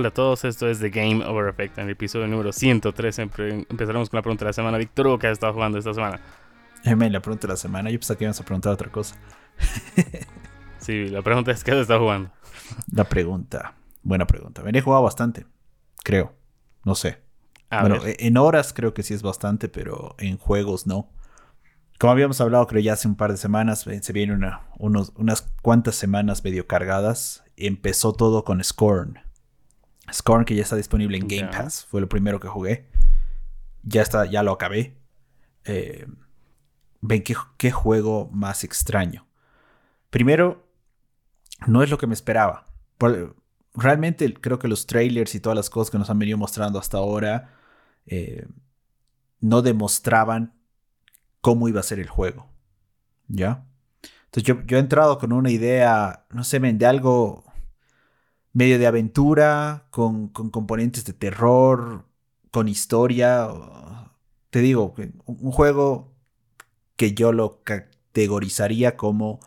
Hola a todos, esto es The Game Over Effect. En el episodio número 103 empezaremos con la pregunta de la semana. Víctor, ¿qué has estado jugando esta semana? Eh, la pregunta de la semana, yo pensaba que ibas a preguntar otra cosa. sí, la pregunta es ¿qué has estado jugando? La pregunta, buena pregunta. Me he jugado bastante, creo, no sé. bueno, e-, en horas creo que sí es bastante, pero en juegos no. Como habíamos hablado, creo ya hace un par de semanas, se vienen una, unas cuantas semanas medio cargadas. Empezó todo con Scorn. Scorn que ya está disponible en Game Pass. Fue lo primero que jugué. Ya está, ya lo acabé. Eh, ven qué, juego más extraño. Primero, no es lo que me esperaba. realmente creo que los trailers y todas las cosas que nos han venido mostrando hasta ahora eh, no demostraban cómo iba a ser el juego. ¿Ya? Entonces yo, yo he entrado con una idea, no sé, de algo medio de aventura, con, componentes de terror, con historia. Te digo, un juego que yo lo categorizaría como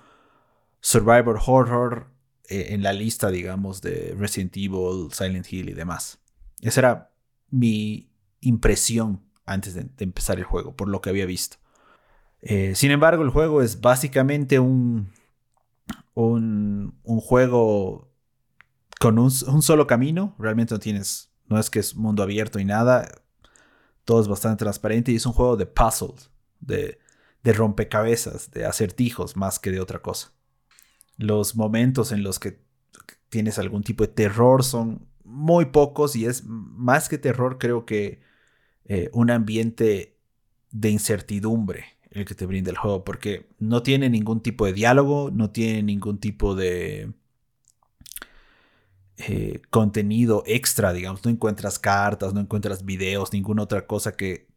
Survivor Horror eh, en la lista, digamos, de Resident Evil, Silent Hill y demás. Esa era mi impresión antes de, empezar el juego, por lo que había visto. Eh, sin embargo, el juego es básicamente un, un, un juego con un, solo camino. Realmente no tienes, no es que es mundo abierto y nada. Todo es bastante transparente y es un juego de puzzles, de, de rompecabezas, de acertijos más que de otra cosa. Los momentos en los que tienes algún tipo de terror son muy pocos y es más que terror creo que eh, un ambiente de incertidumbre el que te brinda el juego porque no tiene ningún tipo de diálogo, no tiene ningún tipo de eh, contenido extra, digamos, no encuentras cartas, no encuentras videos, ninguna otra cosa que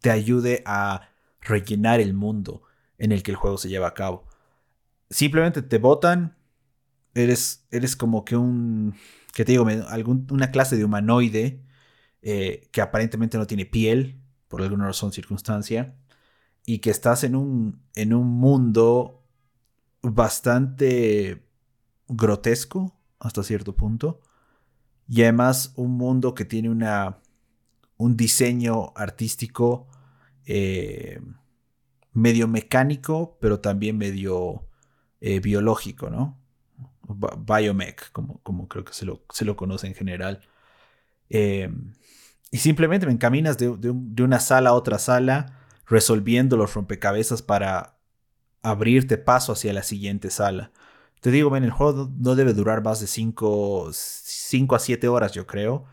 te ayude a rellenar el mundo en el que el juego se lleva a cabo. Simplemente te botan, eres, eres como que un, que te digo, una clase de humanoide eh, que aparentemente no tiene piel, por alguna razón, circunstancia, y que estás en un, en un mundo bastante grotesco, hasta cierto punto. Y además un mundo que tiene una, un diseño artístico eh, medio mecánico, pero también medio eh, biológico, ¿no? Biomech, como, como creo que se lo, se lo conoce en general. Eh, y simplemente me encaminas de, de, una sala a otra sala, resolviendo los rompecabezas para abrirte paso hacia la siguiente sala. Te digo, el juego no debe durar más de 5 a 7 horas, yo creo.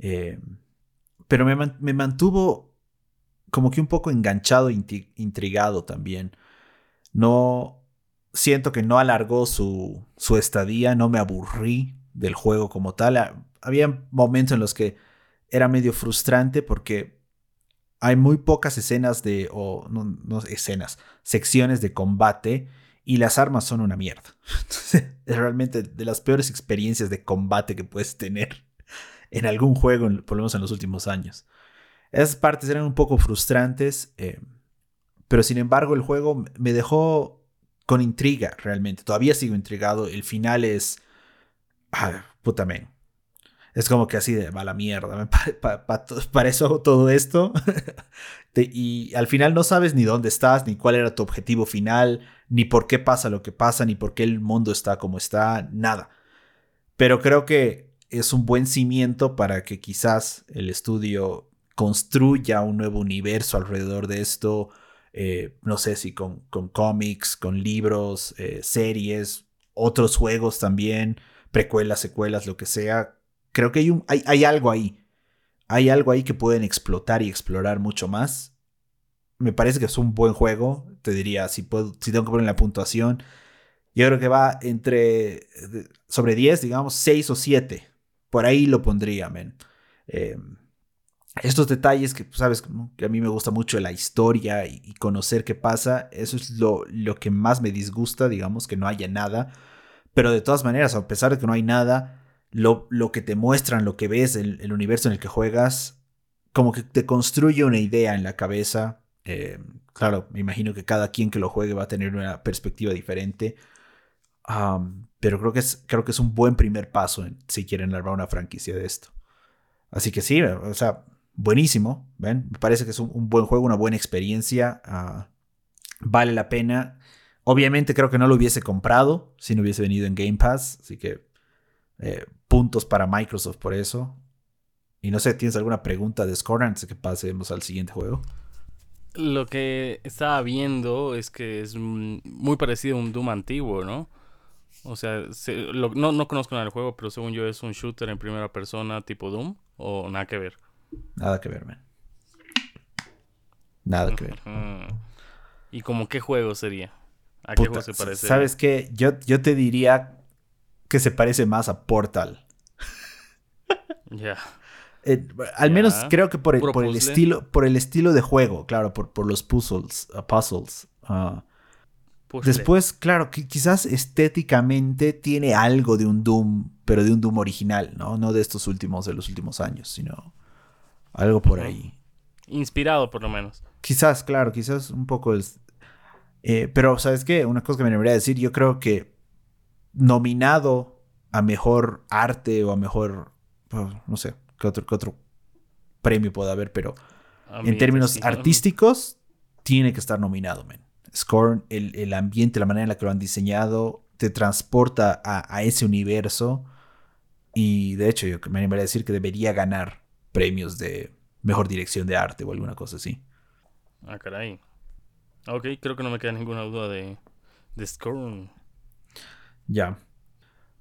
Eh, pero me, mantuvo como que un poco enganchado, intrigado también. No siento que no alargó su, su estadía, no me aburrí del juego como tal. Había momentos en los que era medio frustrante porque hay muy pocas escenas de, o no, no escenas, secciones de combate y las armas son una mierda. es realmente de las peores experiencias de combate que puedes tener en algún juego, por lo menos en los últimos años. Esas partes eran un poco frustrantes, eh, pero sin embargo el juego me dejó con intriga realmente. Todavía sigo intrigado. El final es... Ah, puta men. Es como que así de va la mierda. Para, eso hago todo esto. y al final no sabes ni dónde estás, ni cuál era tu objetivo final, ni por qué pasa lo que pasa, ni por qué el mundo está como está, nada. Pero creo que es un buen cimiento para que quizás el estudio construya un nuevo universo alrededor de esto. Eh, no sé si con, con cómics, con libros, eh, series, otros juegos también, precuelas, secuelas, lo que sea creo que hay, un, hay, algo ahí. Hay algo ahí que pueden explotar y explorar mucho más. Me parece que es un buen juego. Te diría, si, tengo que poner la puntuación, yo creo que va entre sobre 10, digamos, 6 o 7. Por ahí lo pondría, men. Eh, estos detalles que, sabes, que a mí me gusta mucho la historia y, conocer qué pasa, eso es lo, lo, que más me disgusta, digamos, que no haya nada. Pero de todas maneras, a pesar de que no hay nada, lo, que te muestran, lo que ves, el, el, universo en el que juegas, como que te construye una idea en la cabeza. Eh, claro, me imagino que cada quien que lo juegue va a tener una perspectiva diferente. pero creo que, es, creo que es un buen primer paso si quieren armar una franquicia de esto. Así que sí, o sea, buenísimo. Me parece que es un, buen juego, una buena experiencia. Ah, vale la pena. Obviamente creo que no lo hubiese comprado si no hubiese venido en Game Pass. Así que eh, puntos para Microsoft por eso. Y no sé, ¿tienes alguna pregunta de Score antes de que pasemos al siguiente juego? Lo que estaba viendo es que es muy parecido a un Doom antiguo, ¿no? O sea, no, no conozco nada del juego, pero según yo es un shooter en primera persona tipo Doom o nada que ver. Nada que ver, man. Nada que ver. ¿Y como qué juego sería? ¿A qué juego se parece? ¿Sabes qué? Yo, yo te diría que se parece más a Portal. Ya. Eh, al menos creo que por el, por el, estilo, por el estilo de juego, claro, por, por los puzzles. Uh, puzzles. Uh, después, claro, quizás estéticamente tiene algo de un Doom, pero de un Doom original, ¿no? No de estos últimos, de los últimos años, sino algo por ahí. Inspirado, por lo menos. Quizás, claro, quizás un poco es. Eh, pero, ¿sabes qué? Una cosa que me debería decir, yo creo que nominado a mejor arte o a mejor. Pues, no sé, qué otro, otro premio puede haber, pero en términos artísticos, tiene que estar nominado, man. Scorn, el, ambiente, la manera en la que lo han diseñado, te transporta a, ese universo. Y de hecho, yo me animaría a decir que debería ganar premios de mejor dirección de arte o alguna cosa así. Ah, caray. Ok, creo que no me queda ninguna duda de, de Scorn. Ya.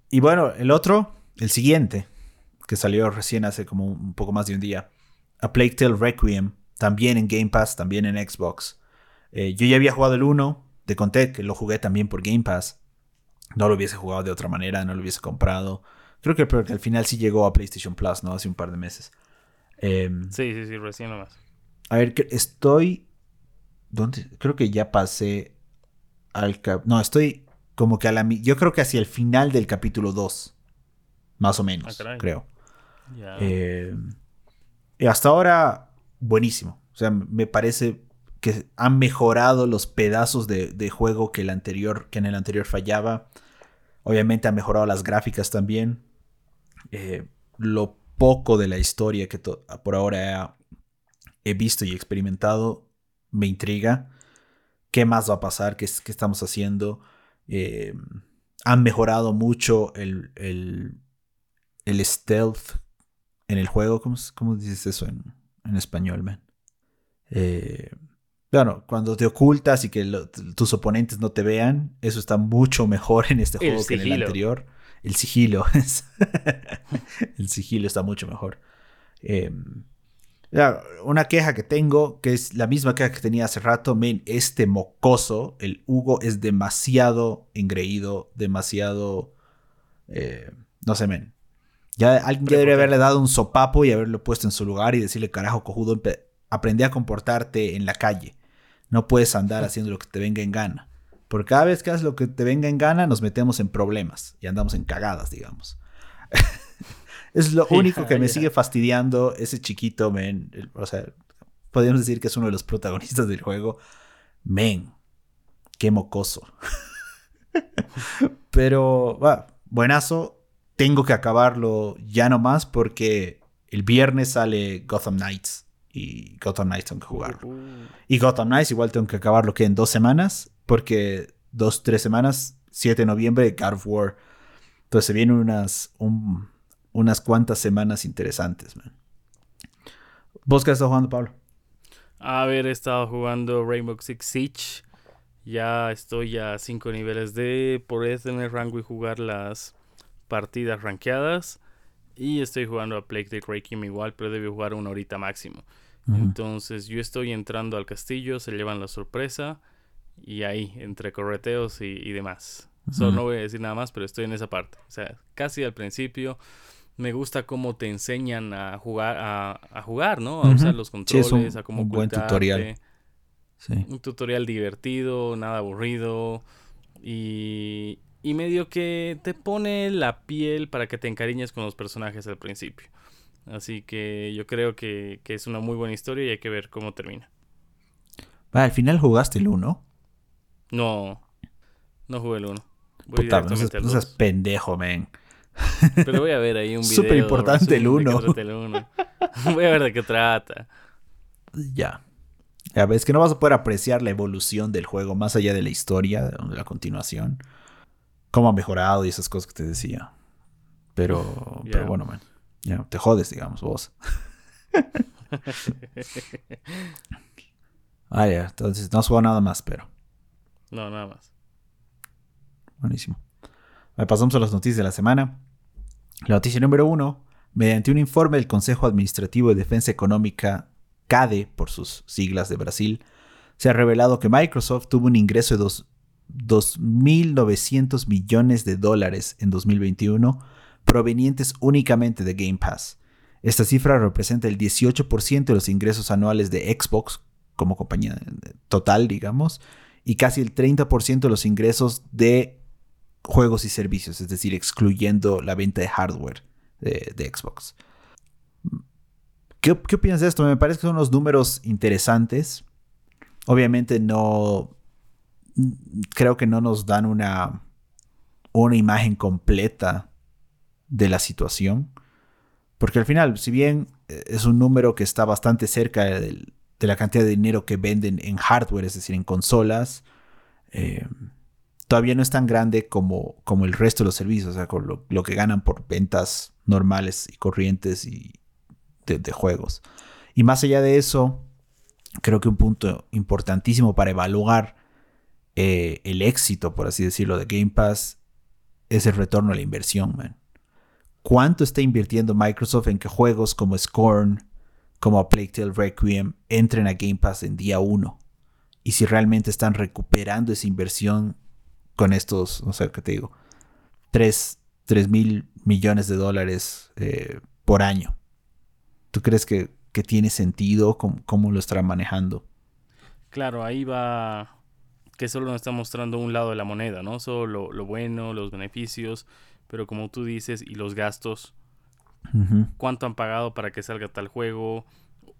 Y bueno, el otro, el siguiente, que salió recién hace como un poco más de un día. A Plague Tale Requiem, también en Game Pass, también en Xbox. Eh, yo ya había jugado el 1, te conté que lo jugué también por Game Pass. No lo hubiese jugado de otra manera, no lo hubiese comprado. Creo que, al final sí llegó a PlayStation Plus, ¿no? Hace un par de meses. Em, sí, sí, sí, recién nomás. A ver, estoy... ¿Dónde? Creo que ya pasé al... No, estoy como que a la... Yo creo que hacia el final del capítulo 2. Más o menos, ah, creo. Eh, y hasta ahora, buenísimo. O sea, me parece que han mejorado los pedazos de, juego que, el anterior, que en el anterior fallaba. Obviamente ha mejorado las gráficas también. Eh, lo poco de la historia que por ahora he, visto y experimentado me intriga. ¿Qué más va a pasar? ¿Qué, qué estamos haciendo? Eh, han mejorado mucho el, el stealth en el juego. ¿Cómo, dices eso en, español, man? Eh, bueno, cuando te ocultas y que tus oponentes no te vean, eso está mucho mejor en este juego que en el anterior. El sigilo. el sigilo está mucho mejor. Em, una queja que tengo, que es la misma queja que tenía hace rato, men, este mocoso, el Hugo, es demasiado engreído, demasiado... Eh, no sé, men. Ya alguien debería haberle dado un sopapo y haberlo puesto en su lugar y decirle, carajo, cojudo, aprendí a comportarte en la calle. No puedes andar haciendo lo que te venga en gana. Porque cada vez que haces lo que te venga en gana, nos metemos en problemas y andamos en cagadas, digamos. Es lo único que me sigue fastidiando ese chiquito, men. O sea, podríamos decir que es uno de los protagonistas del juego. Men, qué mocoso. Pero, bueno, buenazo tengo que acabarlo ya nomás porque el viernes sale Gotham Knights y Gotham Knights tengo que jugarlo. Uh. Y Gotham Knights igual tengo que acabarlo que en dos semanas porque dos, tres semanas, 7 de noviembre, God of War. Entonces se vienen unas, unas cuantas semanas interesantes, man. ¿Vos qué has estado jugando, Pablo? A ver, he estado jugando Rainbow Six Siege. Ya estoy a 5 niveles de poder tener rango y jugar las partidas rankeadas. Y estoy jugando a Plague Tale Requiem igual, pero debe jugar una horita máximo. Entonces yo estoy entrando al castillo, se llevan la sorpresa. Y ahí, entre correteos y, demás. Solo no voy a decir nada más, pero estoy en esa parte. O sea, casi al principio me gusta cómo te enseñan a jugar, a, jugar, ¿no? A usar los controles, a cómo un buen tutorial. Un tutorial divertido, nada aburrido. Y, y medio que te pone la piel para que te encariñes con los personajes al principio. Así que yo creo que, es una muy buena historia y hay que ver cómo termina. al final jugaste el 1. No, no jugué el 1. Puta, no seas, pendejo, men. Pero voy a ver ahí un video. Súper importante el 1. Voy a ver de qué trata. Ya. Ya ves que no vas a poder apreciar la evolución del juego más allá de la historia, de la continuación. Cómo ha mejorado y esas cosas que te decía. Pero, pero bueno, man. Ya, te jodes, digamos, vos. ah, ya. Entonces, no has jugado nada más, pero. No, nada más. Buenísimo. Pasamos a las noticias de la semana. La noticia número uno. Mediante un informe del Consejo Administrativo de Defensa Económica, CADE, por sus siglas de Brasil, se ha revelado que Microsoft tuvo un ingreso de 2.900 millones de dólares en 2021 provenientes únicamente de Game Pass. Esta cifra representa el 18% de los ingresos anuales de Xbox como compañía total, digamos, y casi el 30% de los ingresos de juegos y servicios, es decir, excluyendo la venta de hardware de, Xbox. ¿Qué, opinas de esto? Me parece que son unos números interesantes. Obviamente no... Creo que no nos dan una, una imagen completa de la situación. Porque al final, si bien eh, es un número que está bastante cerca de, la cantidad de dinero que venden en hardware, es decir, en consolas, eh, todavía no es tan grande como, como el resto de los servicios, o sea, con lo, que ganan por ventas normales y corrientes y de, juegos. Y más allá de eso, creo que un punto importantísimo para evaluar eh, el éxito, por así decirlo, de Game Pass es el retorno a la inversión, man. ¿Cuánto está invirtiendo Microsoft en que juegos como Scorn, como Plague Tale Requiem entren a Game Pass en día 1? Y si realmente están recuperando esa inversión con estos, no sé qué te digo, 3, mil millones de dólares eh, por año. ¿Tú crees que, tiene sentido cómo, lo estará manejando? Claro, ahí va que solo nos está mostrando un lado de la moneda, ¿no? Solo lo, bueno, los beneficios, pero como tú dices, y los gastos. ¿Cuánto han pagado para que salga tal juego?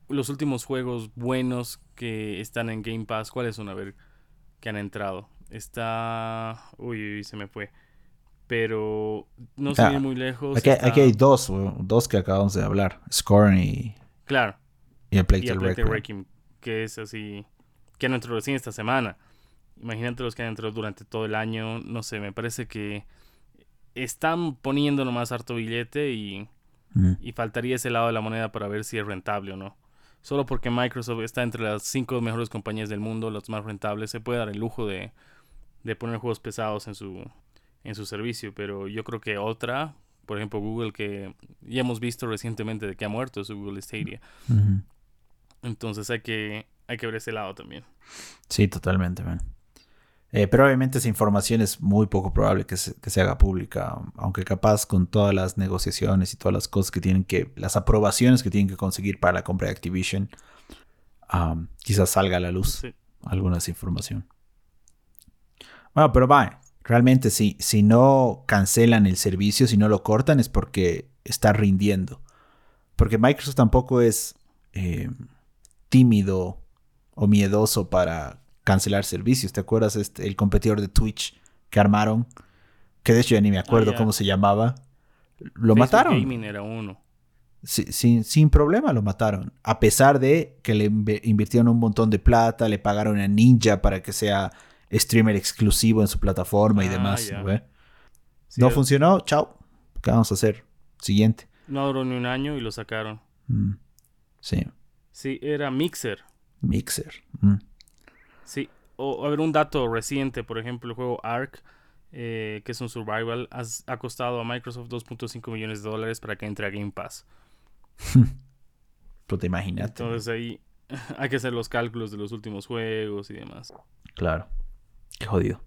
Los últimos juegos buenos que están en Game Pass, ¿cuáles son? A ver, que han entrado. Está. Uy, uy, se me fue. Pero no se muy lejos. Aquí, hay dos, dos que acabamos de hablar: Scorn y. Claro. Y el Plague Requiem. Que es así. Que han entrado recién esta semana. Imagínate los que han entrado durante todo el año. No sé, me parece que están poniendo nomás harto billete y, y faltaría ese lado de la moneda para ver si es rentable o no. Solo porque Microsoft está entre las cinco mejores compañías del mundo, las más rentables, se puede dar el lujo de, de poner juegos pesados en su, en su servicio, pero yo creo que otra, por ejemplo Google, que ya hemos visto recientemente de que ha muerto su Google Stadia. Entonces hay que, hay que ver ese lado también. Sí, totalmente, man. Eh, pero obviamente esa información es muy poco probable que se, que se, haga pública, aunque capaz con todas las negociaciones y todas las cosas que tienen que, las aprobaciones que tienen que conseguir para la compra de Activision, quizás salga a la luz alguna de esa información. Bueno, pero va, realmente si, si no cancelan el servicio, si no lo cortan, es porque está rindiendo. Porque Microsoft tampoco es eh, tímido o miedoso para cancelar servicios. ¿Te acuerdas este, el competidor de Twitch que armaron? Que de hecho ya ni me acuerdo ah, cómo se llamaba. Lo mataron. Gaming era uno. sin, sin, problema lo mataron. A pesar de que le invirtieron un montón de plata, le pagaron a Ninja para que sea streamer exclusivo en su plataforma y ah, demás. no funcionó, chao. ¿Qué vamos a hacer? Siguiente. No duró ni un año y lo sacaron. Mm, sí. Sí, era Mixer. Mixer. Mm. Sí. O a ver, un dato reciente, por ejemplo, el juego Ark, eh, que es un survival, ha costado a Microsoft 2.5 millones de dólares para que entre a Game Pass. Pues te imaginas. Entonces ahí hay que hacer los cálculos de los últimos juegos y demás. Claro. Qué jodido.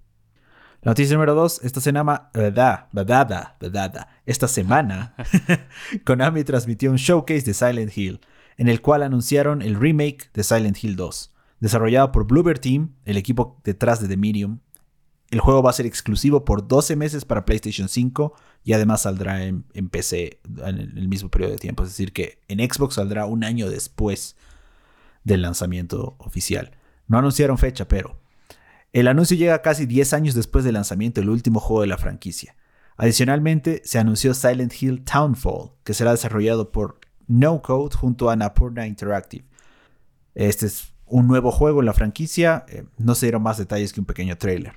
La noticia número 2, esta semana, verdad, verdad, verdad, esta semana, Konami transmitió un showcase de Silent Hill, en el cual anunciaron el remake de Silent Hill 2. Desarrollado por Bluebird Team, el equipo detrás de The Medium, el juego va a ser exclusivo por 12 meses para PlayStation 5 y además saldrá en, PC en el mismo periodo de tiempo. Es decir, que en Xbox saldrá un año después del lanzamiento oficial. No anunciaron fecha, pero El anuncio llega casi 10 años después del lanzamiento del último juego de la franquicia. Adicionalmente, se anunció Silent Hill Townfall, que será desarrollado por No Code junto a Napurna Interactive. Este es un nuevo juego en la franquicia, eh, no se dieron más detalles que un pequeño trailer.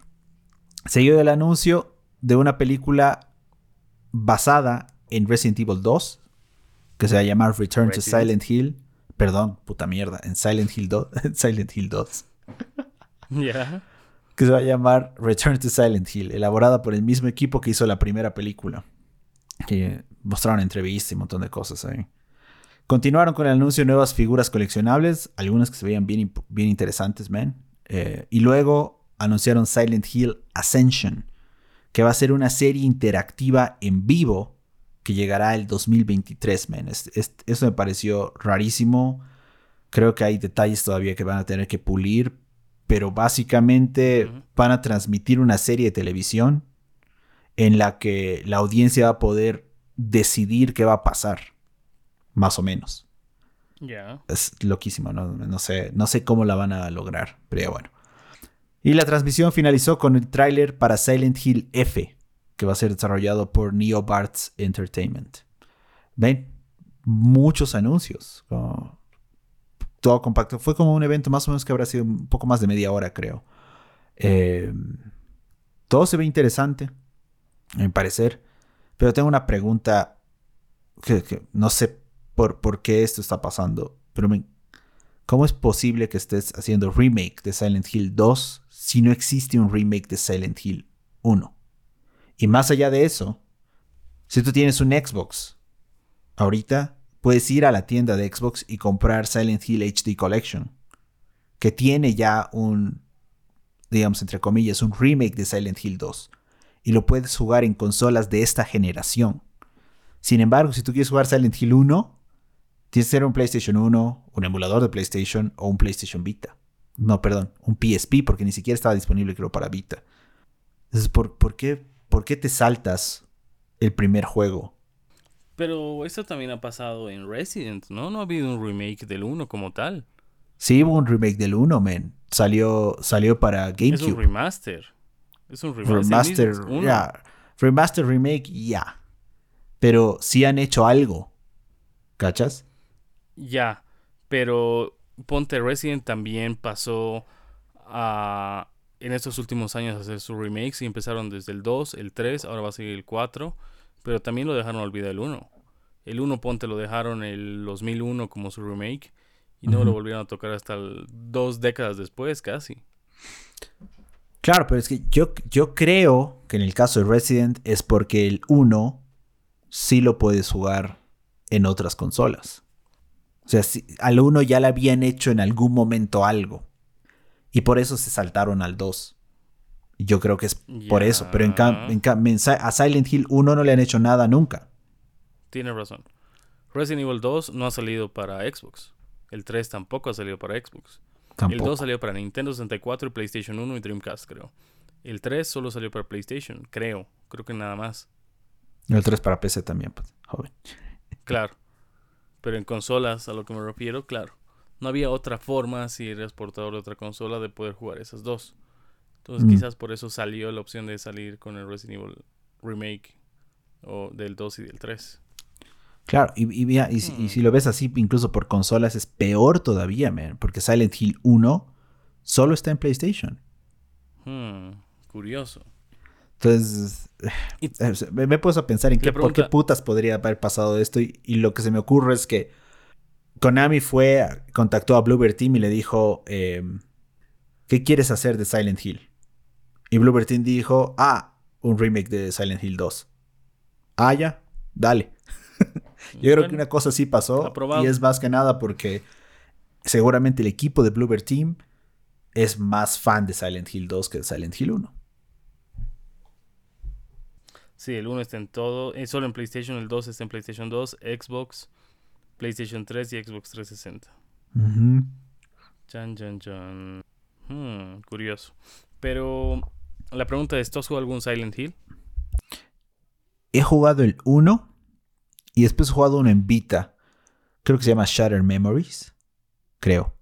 Seguido del anuncio de una película basada en Resident Evil 2, que se va a llamar Return to Silent Hill. Perdón, puta mierda, en Silent Hill 2. Silent Hill 2. Ya que se va a llamar Return to Silent Hill, elaborada por el mismo equipo que hizo la primera película. Que mostraron entrevistas y un montón de cosas ahí. Continuaron con el anuncio de nuevas figuras coleccionables, algunas que se veían bien, bien interesantes, man. Eh, y luego anunciaron Silent Hill Ascension, que va a ser una serie interactiva en vivo que llegará el 2023, man. eso me pareció rarísimo. Creo que hay detalles todavía que van a tener que pulir, pero básicamente van a transmitir una serie de televisión en la que la audiencia va a poder decidir qué va a pasar, más o menos. Es loquísimo, ¿no? No, sé, no sé cómo la van a lograr, pero bueno. Y la transmisión finalizó con el tráiler para Silent Hill F, que va a ser desarrollado por NeoBarts Entertainment. ¿Ven? Muchos anuncios todo compacto. Fue como un evento más o menos que habrá sido un poco más de media hora, creo. Eh, todo se ve interesante, a mi parecer. Pero tengo una pregunta que, no sé por, por, qué esto está pasando. Pero ¿cómo es posible que estés haciendo remake de Silent Hill 2 si no existe un remake de Silent Hill 1? Y más allá de eso, si tú tienes un Xbox ahorita puedes ir a la tienda de Xbox y comprar Silent Hill HD Collection, que tiene ya un, digamos, entre comillas, un remake de Silent Hill 2. Y lo puedes jugar en consolas de esta generación. Sin embargo, si tú quieres jugar Silent Hill 1, tienes que ser un PlayStation 1, un emulador de PlayStation o un PlayStation Vita. No, perdón, un PSP, porque ni siquiera estaba disponible, creo, para Vita. Entonces, ¿por, por, qué, ¿por qué te saltas el primer juego pero esto también ha pasado en Resident, ¿no? No ha habido un remake del 1 como tal. Sí, hubo un remake del 1, man. Salió, salió para GameCube. Es un remaster. Es un remaster. Remaster. Remaster, remake, ya. Pero sí han hecho algo. ¿Cachas? Ya. Pero Ponte Resident también pasó a, en estos últimos años a hacer sus remakes y empezaron desde el 2, el 3, ahora va a seguir el 4 pero también lo dejaron olvidar el 1. El 1 Ponte lo dejaron en el 2001 como su remake y no lo volvieron a tocar hasta dos décadas después casi. Claro, pero es que yo, yo creo que en el caso de Resident es porque el 1 sí lo puedes jugar en otras consolas. O sea, al 1 ya le habían hecho en algún momento algo. Y por eso se saltaron al 2. Yo creo que es por eso. Pero en, a Silent Hill 1 no le han hecho nada nunca. Tiene razón. Resident Evil 2 no ha salido para Xbox. El 3 tampoco ha salido para Xbox. El 2 salió para Nintendo 64 y PlayStation 1 y Dreamcast, creo. El 3 solo salió para PlayStation, creo. Creo que nada más. El 3 para PC también, pues, joven. Claro. Pero en consolas, a lo que me refiero, claro. No había otra forma, si eres portador de otra consola, de poder jugar esas dos. Entonces mm. quizás por eso salió la opción de salir con el Resident Evil Remake o del 2 y del 3. Claro, y, y, y, si, lo ves así, incluso por consolas es peor todavía, man, porque Silent Hill 1 solo está en PlayStation. Hmm, curioso. Entonces, eh, me, he puesto a pensar en qué, por qué putas podría haber pasado esto y, lo que se me ocurre es que Konami fue, contactó a Bluebird Team y le dijo, em, ¿qué quieres hacer de Silent Hill? Y Bloober Team dijo, ah, un remake de Silent Hill 2. Ah, ya, dale. Yo creo que una cosa sí pasó. Y es más que nada porque seguramente el equipo de Bluebird Team es más fan de Silent Hill 2 que de Silent Hill 1. Sí, el 1 está en todo. Es solo en PlayStation, el 2 está en PlayStation 2, Xbox, PlayStation 3 y Xbox 360. Chan, chan, chan. Hmm, curioso. Pero la pregunta es, ¿tú has jugado algún Silent Hill? He jugado el 1 y después he jugado uno en Vita. Creo que se llama Shattered Memories. Creo.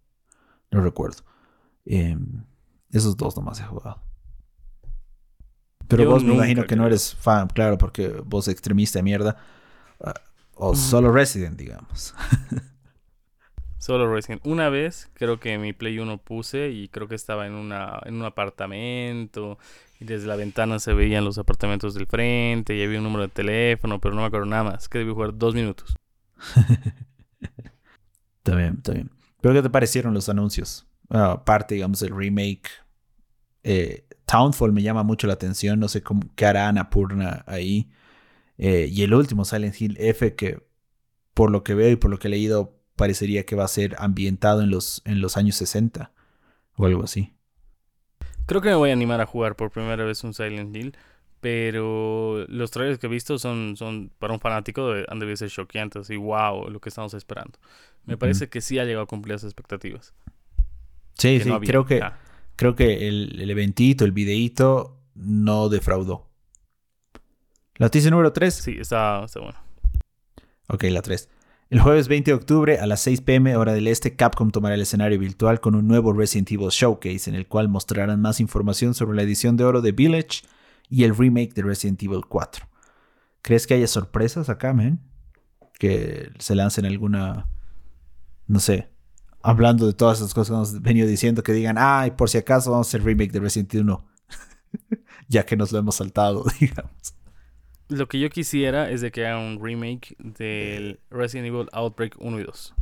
No recuerdo. Em, Esos dos nomás he jugado. Pero vos me imagino que no eres fan, claro, porque vos extremista de mierda. Ah, o solo Resident, digamos. Solo Resident. Una vez creo que mi Play 1 puse y creo que estaba en, una, en un apartamento y desde la ventana se veían los apartamentos del frente y había un número de teléfono, pero no me acuerdo nada más. Que debí jugar dos minutos. está bien, está bien. ¿Pero qué te parecieron los anuncios? aparte, digamos, el remake. Eh, Townfall me llama mucho la atención. No sé cómo, qué hará Annapurna ahí. Eh, y el último, Silent Hill F, que por lo que veo y por lo que he leído, parecería que va a ser ambientado en los, en los años 60 o algo así. Creo que me voy a animar a jugar por primera vez un Silent Hill, pero los trailers que he visto son, son para un fanático de, han debido ser choqueantes y wow, lo que estamos esperando. Me parece que sí ha llegado a cumplir las expectativas. Sí, sí, creo que, creo que el, el, eventito, el videíto, no defraudó. ¿La noticia número 3? Sí, está, está bueno. Ok, la 3. El jueves 20 de octubre a las 6 pm hora del este, Capcom tomará el escenario virtual con un nuevo Resident Evil Showcase en el cual mostrarán más información sobre la edición de oro de Village y el remake de Resident Evil 4. ¿Crees que haya sorpresas acá, man? Que se lancen alguna, no sé, hablando de todas esas cosas que hemos venido diciendo, que digan, ay, por si acaso vamos a hacer remake de Resident Evil 1, ya que nos lo hemos saltado, digamos. Lo que yo quisiera es de que haga un remake del Resident Evil Outbreak 1 y 2.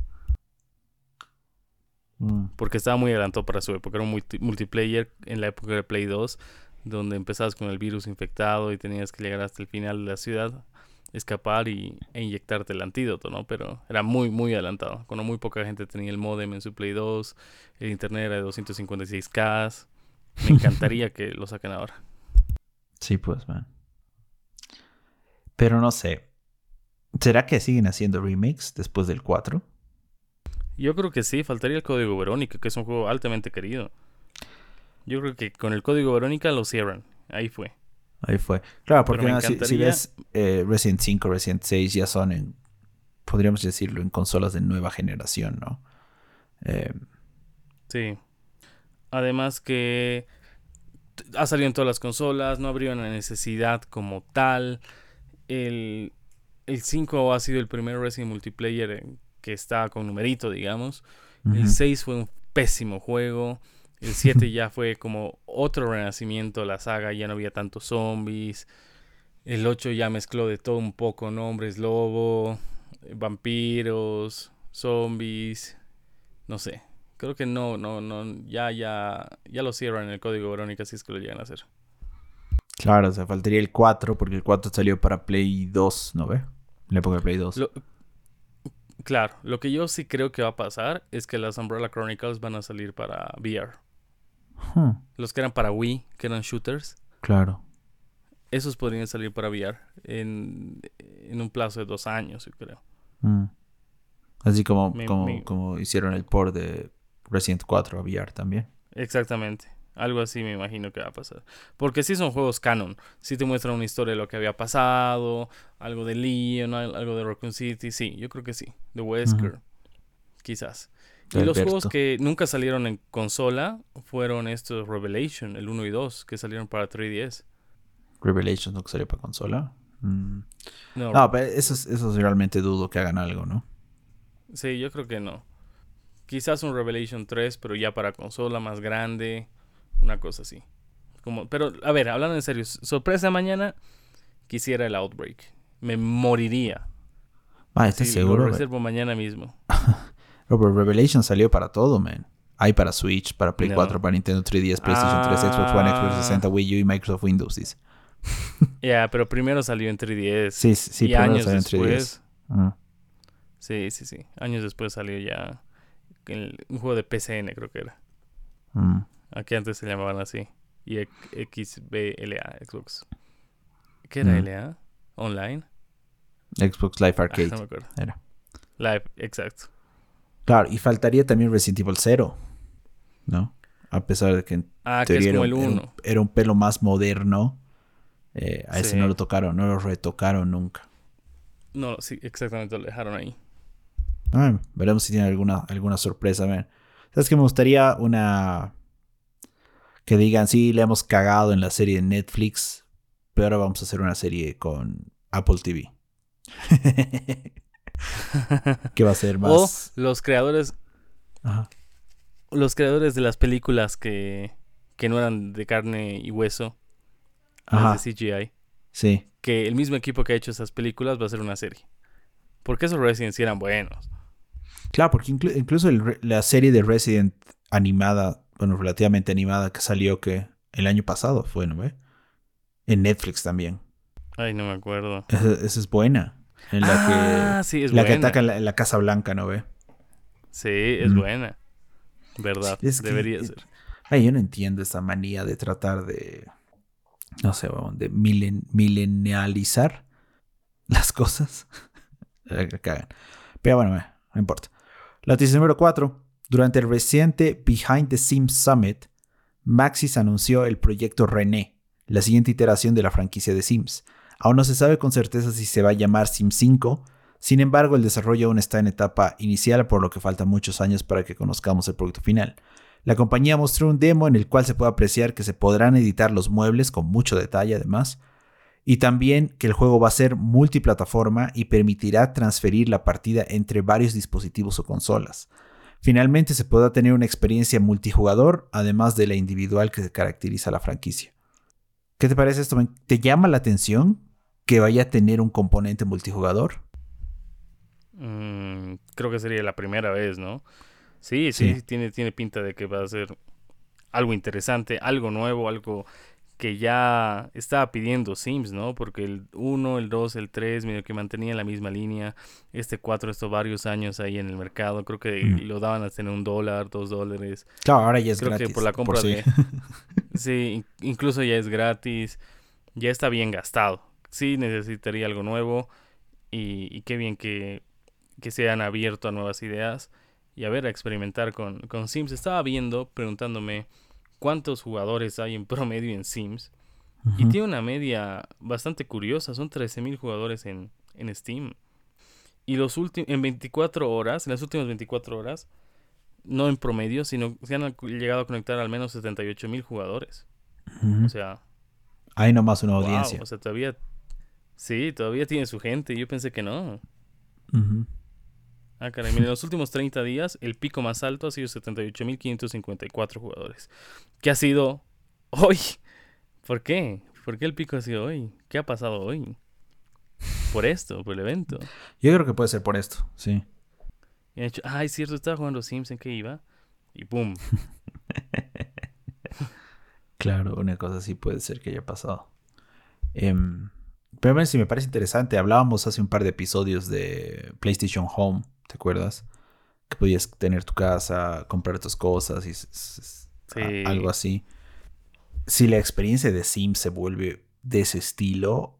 Mm. Porque estaba muy adelantado para su época. Era un multiplayer en la época de Play 2, donde empezabas con el virus infectado y tenías que llegar hasta el final de la ciudad, escapar y, e inyectarte el antídoto, ¿no? Pero era muy, muy adelantado. Cuando muy poca gente tenía el modem en su Play 2, el internet era de 256K. Me encantaría que lo saquen ahora. Sí, pues, man. Pero no sé. ¿Será que siguen haciendo remakes después del 4? Yo creo que sí, faltaría el código Verónica, que es un juego altamente querido. Yo creo que con el código Verónica lo cierran. Ahí fue. Ahí fue. Claro, porque si, ves eh, Resident 5, Resident 6 ya son en, podríamos decirlo, en consolas de nueva generación, ¿no? Eh, sí. Además que ha salido en todas las consolas, no habría una necesidad como tal el, el 5 ha sido el primer Resident Multiplayer que está con numerito, digamos. El 6 fue un pésimo juego. El 7 ya fue como otro renacimiento de la saga, ya no había tantos zombies. El 8 ya mezcló de todo un poco, nombres lobo, vampiros, zombies, no sé. Creo que no, no, no, ya, ya, ya lo cierran en el código Verónica si es que lo llegan a hacer. Claro, o sea, faltaría el 4 porque el 4 salió para Play 2, ¿no ve? En la época de Play 2. claro, lo que yo sí creo que va a pasar es que las Umbrella Chronicles van a salir para VR. Los que eran para Wii, que eran shooters. Claro. Esos podrían salir para VR en, un plazo de dos años, yo creo. Mm. Así como, como hicieron el port de Resident 4 a VR también. Exactamente. Algo así me imagino que va a pasar. Porque sí son juegos canon. Sí te muestran una historia de lo que había pasado, algo de Leon, algo de Raccoon City. Sí, yo creo que sí. De Wesker. Quizás. Y los juegos que nunca salieron en consola fueron estos Revelation, el 1 y 2, que salieron para 3DS. Revelation nunca salió para consola. Mm. No, pero eso, eso realmente dudo que hagan algo, ¿no? Sí, yo creo que no. Quizás un Revelation 3, pero ya para consola más grande. Una cosa así. Como, pero, a ver, hablando en serio, sorpresa mañana, quisiera el Outbreak. Me moriría. Ah, ¿estás seguro? Lo reservo mañana mismo. pero Revelation salió para todo, man. Hay para Switch, para Play 4, para Nintendo 3DS, PlayStation 3, Xbox One, Xbox 360, Wii U y Microsoft Windows, dice. Ya, pero primero salió en 3DS. Sí, sí, y años después. Sí, sí, sí. Años después salió ya un juego de PCN, creo que era. Mm. Aquí antes se llamaban así. Y XBLA, Xbox. ¿Qué era LA? ¿Online? Xbox Live ah, Arcade. no me acuerdo. Era. Live, exacto. Claro, y faltaría también Resident Evil 0. ¿No? A pesar de que, ah, que es como el 1. Era, un pelo más moderno. Eh, a ese no lo tocaron, no lo retocaron nunca. No, sí, exactamente, lo dejaron ahí. Ah, veremos si tiene alguna, alguna sorpresa. ¿Sabes que me gustaría una Que digan, sí, le hemos cagado en la serie de Netflix, pero ahora vamos a hacer una serie con Apple TV. que va a ser más. O los creadores. Los creadores de las películas que, que no eran de carne y hueso. Ajá. de CGI. Sí. Que el mismo equipo que ha hecho esas películas va a hacer una serie. Porque esos Resident eran buenos. Claro, porque incluso la serie de Resident animada, bueno, relativamente animada, que salió que el año pasado fue, ¿no? En Netflix también. Ay, no me acuerdo. Esa, es buena. En la ah, que, sí, es la que ataca en la, Casa Blanca, ¿no ve? Sí, es buena. Verdad, debería ser. Ay, yo no entiendo esa manía de tratar de. No sé, de milen, milenializar las cosas. Pero bueno, no importa. La noticia número 4. Durante el reciente Behind the Sims Summit, Maxis anunció el proyecto René, la siguiente iteración de la franquicia de Sims. Aún no se sabe con certeza si se va a llamar Sims 5, sin embargo el desarrollo aún está en etapa inicial por lo que faltan muchos años para que conozcamos el producto final. La compañía mostró un demo en el cual se puede apreciar que se podrán editar los muebles con mucho detalle además, y también que el juego va a ser multiplataforma y permitirá transferir la partida entre varios dispositivos o consolas. Finalmente se podrá tener una experiencia multijugador, además de la individual que caracteriza la franquicia. ¿Qué te parece esto? ¿Te llama la atención que vaya a tener un componente multijugador? Mm, creo que sería la primera vez, ¿no? Sí, sí, Tiene, tiene pinta de que va a ser algo interesante, algo nuevo, algo que ya estaba pidiendo Sims, ¿no? Porque el 1, el 2, el 3, medio que mantenían la misma línea. Este 4, estos varios años ahí en el mercado. Creo que mm. lo daban hasta en un dólar, dos dólares. Claro, ahora ya es Creo gratis. que por la compra de. sí, incluso ya es gratis. Ya está bien gastado. Sí, necesitaría algo nuevo. Y, qué bien que, que se han abierto a nuevas ideas. Y a ver, a experimentar con, con Sims. Estaba viendo, preguntándome cuántos jugadores hay en promedio en Sims. Y tiene una media bastante curiosa, son 13.000 jugadores en, en Steam. Y los en 24 horas, en las últimas 24 horas, no en promedio, sino se han llegado a conectar al menos 78.000 jugadores. O sea... Hay nomás una audiencia. O sea, todavía... Sí, todavía tiene su gente. Yo pensé que no. Ah, caray, en los últimos 30 días el pico más alto ha sido 78.554 jugadores. ¿Qué ha sido hoy? ¿Por qué? ¿Por qué el pico ha sido hoy? ¿Qué ha pasado hoy? Por esto, por el evento. Yo creo que puede ser por esto, sí. Y han dicho, ah, es cierto, estaba jugando Sims, ¿en qué iba? Y ¡pum! claro, una cosa así puede ser que haya pasado. Um, pero si me parece interesante, hablábamos hace un par de episodios de PlayStation Home ¿te acuerdas? Que podías tener tu casa, comprar tus cosas y algo así. Si la experiencia de Sims se vuelve de ese estilo,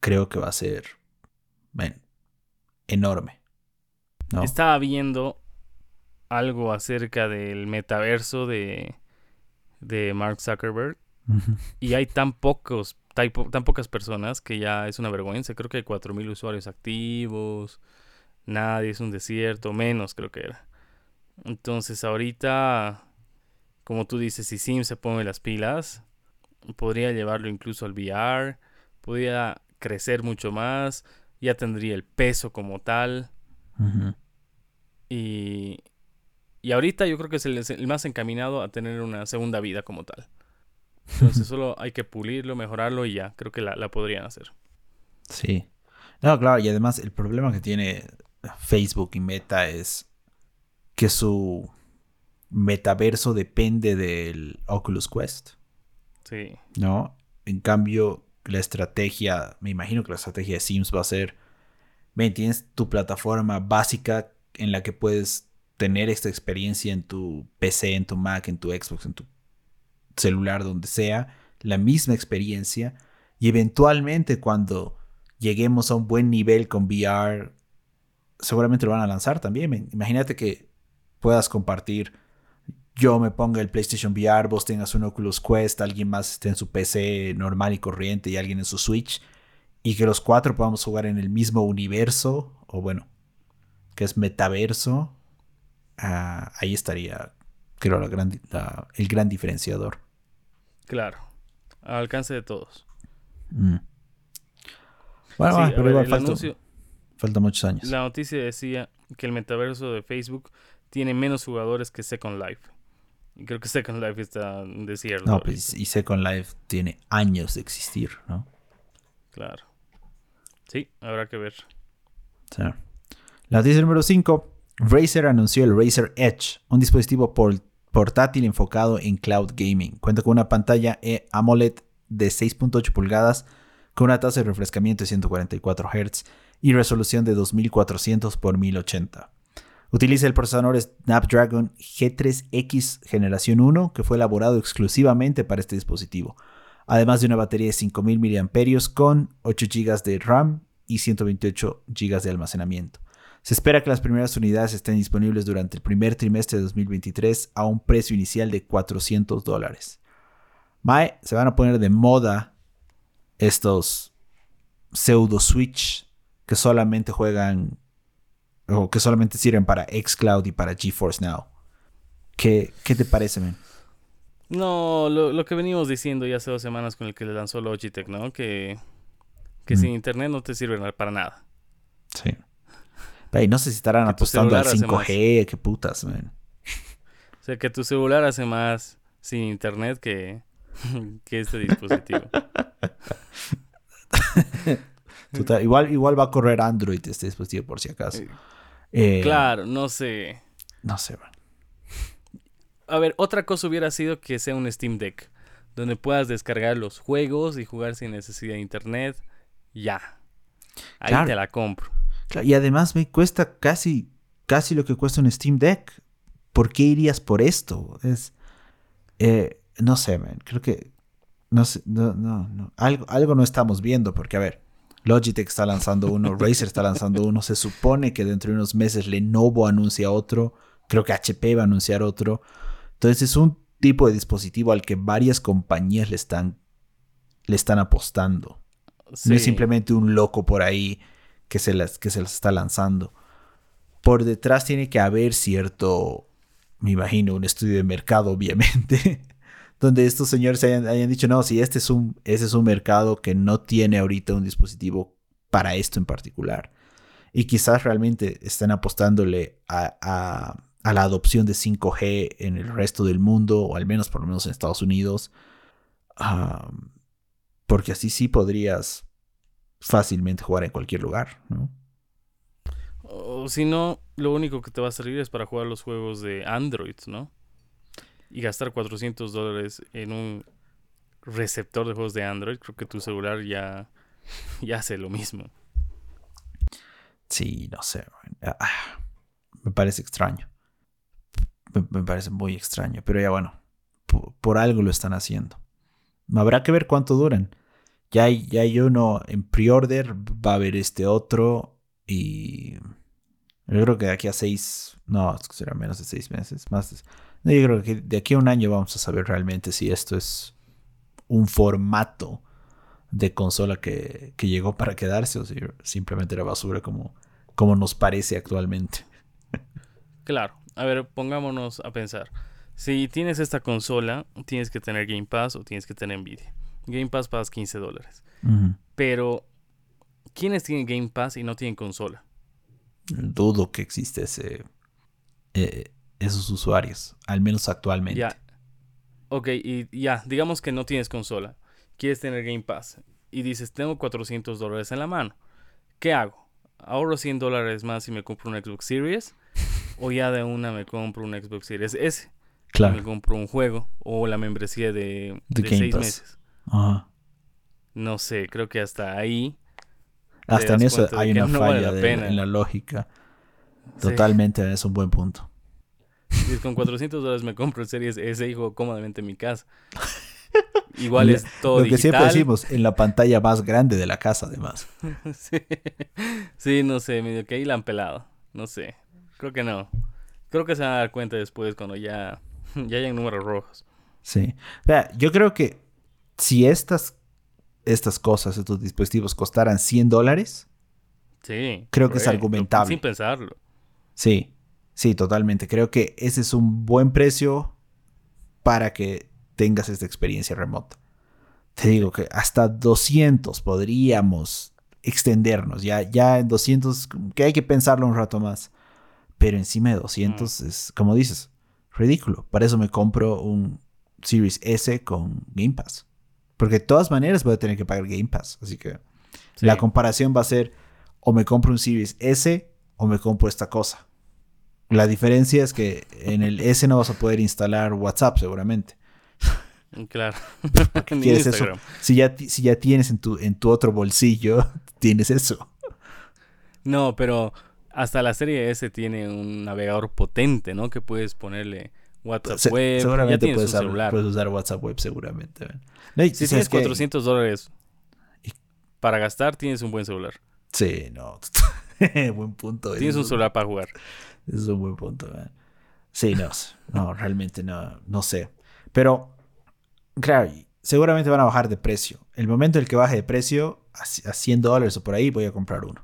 creo que va a ser enorme. Estaba viendo algo acerca del metaverso de, de Mark Zuckerberg. Y hay tan pocos, tan, pocas personas que ya es una vergüenza. Creo que hay 4.000 usuarios activos nadie, es un desierto, menos creo que era. Entonces ahorita, como tú dices, si Sim se pone las pilas, podría llevarlo incluso al VR, podría crecer mucho más, ya tendría el peso como tal. y, y ahorita yo creo que es el, más encaminado a tener una segunda vida como tal. Entonces solo hay que pulirlo, mejorarlo y ya, creo que la, la podrían hacer. Sí. No, claro, y además el problema que tiene Facebook y Meta es que su metaverso depende del Oculus Quest. Sí. ¿No? En cambio, la estrategia, me imagino que la estrategia de Sims va a ser, ven, tienes tu plataforma básica en la que puedes tener esta experiencia en tu PC, en tu Mac, en tu Xbox, en tu celular, donde sea, la misma experiencia. Y eventualmente cuando lleguemos a un buen nivel con VR, seguramente lo van a lanzar también. Imagínate que puedas compartir. Yo me ponga el PlayStation VR, vos tengas un Oculus Quest, alguien más esté en su PC normal y corriente y alguien en su Switch. Y que los cuatro podamos jugar en el mismo universo, o bueno, que es metaverso. Ah, ahí estaría, creo, el gran diferenciador. Claro, al alcance de todos. Mm. Bueno, Sí, ah, pero ver, igual el anuncio- falta muchos años. La noticia decía que el metaverso de Facebook tiene menos jugadores que Second Life. Y creo que Second Life está en desierto. No, pues y Second Life tiene años de existir, ¿no? Claro. Sí, habrá que ver. La noticia número 5. Razer anunció el Razer Edge, un dispositivo por- portátil enfocado en cloud gaming. Cuenta con una pantalla E AMOLED de 6.8 pulgadas con una tasa de refrescamiento de 144 Hz y resolución de 2400 x 1080. Utiliza el procesador Snapdragon G3X generación 1 que fue elaborado exclusivamente para este dispositivo, además de una batería de 5000 mAh con 8 GB de RAM y 128 GB de almacenamiento. Se espera que las primeras unidades estén disponibles durante el primer trimestre de 2023 a un precio inicial de 400 dólares. Mae, se van a poner de moda estos pseudo Switch que solamente juegan o que solamente sirven para xCloud y para GeForce Now. ¿Qué, qué te parece, man? No, lo, lo que venimos diciendo ya hace dos semanas con el que le lanzó Logitech, ¿no? Que, que Mm. sin internet no te sirve para nada. Sí. Ey, no sé si estarán Que apostando al celular hace 5G, qué putas, man. O sea, que tu celular hace más sin internet que, que este dispositivo. Total, igual, igual va a correr Android este dispositivo por si acaso. Eh, claro, no sé. No sé, man. A ver, otra cosa hubiera sido que sea un Steam Deck, donde puedas descargar los juegos y jugar sin necesidad de internet. Ya. Ahí Claro. te la compro. Claro, y además me cuesta casi, casi lo que cuesta un Steam Deck. ¿Por qué irías por esto? Es, eh, no sé, man. Creo que, no sé, no, no, no. Algo, algo no estamos viendo porque, a ver, Logitech está lanzando uno, Razer está lanzando uno. Se supone que dentro de unos meses Lenovo anuncia otro. Creo que HP va a anunciar otro. Entonces es un tipo de dispositivo al que varias compañías le están, le están apostando. No es simplemente un loco por ahí que se las, que se las está lanzando. Por detrás tiene que haber cierto, me imagino, un estudio de mercado, obviamente, donde estos señores hayan, dicho, no, si este es un, es un mercado que no tiene ahorita un dispositivo para esto en particular. Y quizás realmente están apostándole a, a- la adopción de 5G en el resto del mundo, o al menos por lo menos en Estados Unidos. Porque así sí podrías fácilmente jugar en cualquier lugar, ¿no? O si no, lo único que te va a servir es para jugar los juegos de Android, ¿no? Y gastar 400 dólares en un receptor de juegos de Android, creo que tu celular ya, ya hace lo mismo. Sí, no sé. man. Ah, me parece extraño. Me, parece muy extraño. Pero ya bueno, por, algo lo están haciendo. Habrá que ver cuánto duran. Ya hay, ya hay uno en pre-order, va a haber este otro y yo creo que de aquí a seis, no, será menos de seis meses, más. de- yo creo que de aquí a un año vamos a saber realmente si esto es un formato de consola que, que llegó para quedarse o si simplemente era basura como, como nos parece actualmente. Claro, a ver, pongámonos a pensar. Si tienes esta consola, tienes que tener Game Pass o tienes que tener Nvidia. Game Pass pagas 15 dólares. Pero, ¿quiénes tienen Game Pass y no tienen consola? Dudo que existe ese, eh, esos usuarios, al menos actualmente. Ya. Ok, y ya, digamos que no tienes consola. Quieres tener Game Pass. Y dices, tengo 400 dólares en la mano. ¿Qué hago? ¿Ahorro 100 dólares más y me compro un Xbox Series? ¿O ya de una me compro un Xbox Series S? Y me Claro. compro un juego o la membresía de, De seis Pass. meses. Ajá. No sé, creo que hasta ahí. Hasta en eso hay una no vale falla la de- pena. en la lógica. sí. Totalmente, es un buen punto. Y con 400 dólares me compro el Series S y juego cómodamente en mi casa. Igual es todo Lo que siempre decimos, en la pantalla más grande de la casa, además. sí. Sí, no sé, medio que ahí la han pelado. No sé. Creo que no. Creo que se van a dar cuenta después cuando ya, ya hayan números rojos. Sí. O sea, yo creo que si estas, estas cosas, estos dispositivos costaran 100 dólares, Sí. Creo que es argumentable. Sin pensarlo. sí, sí, totalmente. Creo que ese es un buen precio para que tengas esta experiencia remota. Te digo que hasta 200 podríamos extendernos. Ya, ya en 200, que hay que pensarlo un rato más. Pero encima de 200 es, como dices, ridículo. Para eso me compro un Series S con Game Pass. Porque de todas maneras voy a tener que pagar Game Pass. Así que la comparación va a ser o me compro un Series S o me compro esta cosa. La diferencia es que en el S no vas a poder instalar WhatsApp seguramente. Claro. ¿Quieres eso? Si ya, si ya tienes en tu, en tu otro bolsillo, tienes eso. No, pero hasta la serie S tiene un navegador potente, ¿no? Que puedes ponerle WhatsApp web. Seguramente ya puedes, usar, puedes, usar WhatsApp web, seguramente. si tienes 400 dólares para gastar, tienes un buen celular. Sí, no. buen punto. Tienes un celular para jugar. Es un buen punto. Sí, no. No, realmente no, no sé. Pero Claro, seguramente van a bajar de precio. El momento en el que baje de precio a 100 dólares o por ahí, voy a comprar uno.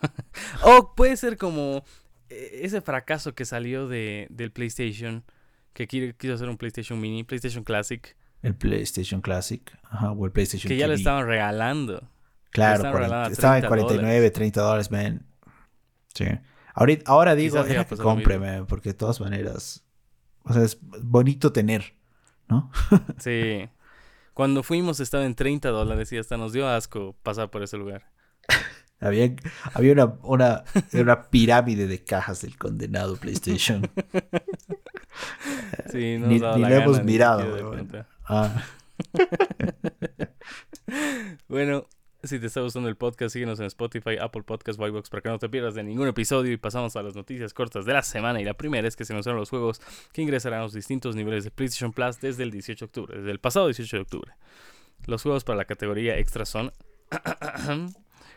o puede ser como eh, ese fracaso que salió de, del PlayStation, que quiso hacer un PlayStation Mini, PlayStation Classic. El PlayStation Classic, ajá, o el PlayStation Que ya lo estaban regalando. Claro, estaba en 49, 30 dólares, man. Sí. Ahorita, ahora digo, que compre, porque de todas maneras, o sea, es bonito tener. sí. Cuando fuimos estaba en 30 dólares y hasta nos dio asco pasar por ese lugar. había había una, una, una pirámide de cajas del condenado PlayStation. Sí, ni, lo hemos mirado. Ah. bueno, si te está gustando el podcast, síguenos en Spotify, Apple Podcasts, Whitebox para que no te pierdas de ningún episodio. Y pasamos a las noticias cortas de la semana. Y la primera es que se anunciaron los juegos que ingresarán a los distintos niveles de PlayStation Plus desde el 18 de octubre, desde el pasado 18 de octubre. Los juegos para la categoría extra son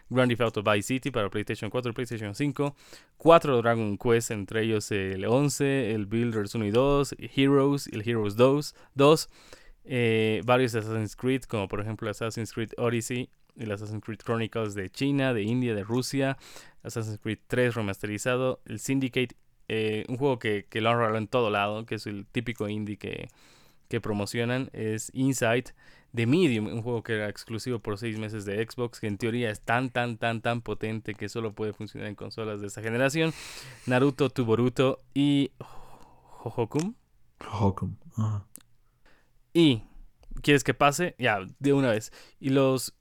Grand Theft Auto Vice City para PlayStation 4 y PlayStation 5, 4 Dragon Quest, entre ellos el 11, el Builders 1 y 2, Heroes el Heroes 2, 2 eh, varios Assassin's Creed, como por ejemplo Assassin's Creed Odyssey el Assassin's Creed Chronicles de China, de India, de Rusia, Assassin's Creed 3 remasterizado, el Syndicate, eh, un juego que, lo han regalado en todo lado, que es el típico indie que, que promocionan, es Inside, The Medium, un juego que era exclusivo por 6 meses de Xbox, que en teoría es tan, tan, tan, tan potente que solo puede funcionar en consolas de esta generación, Naruto, Tuboruto y Hohokum. Hohokum, Y, ¿quieres que pase? Ya, de una vez. Y los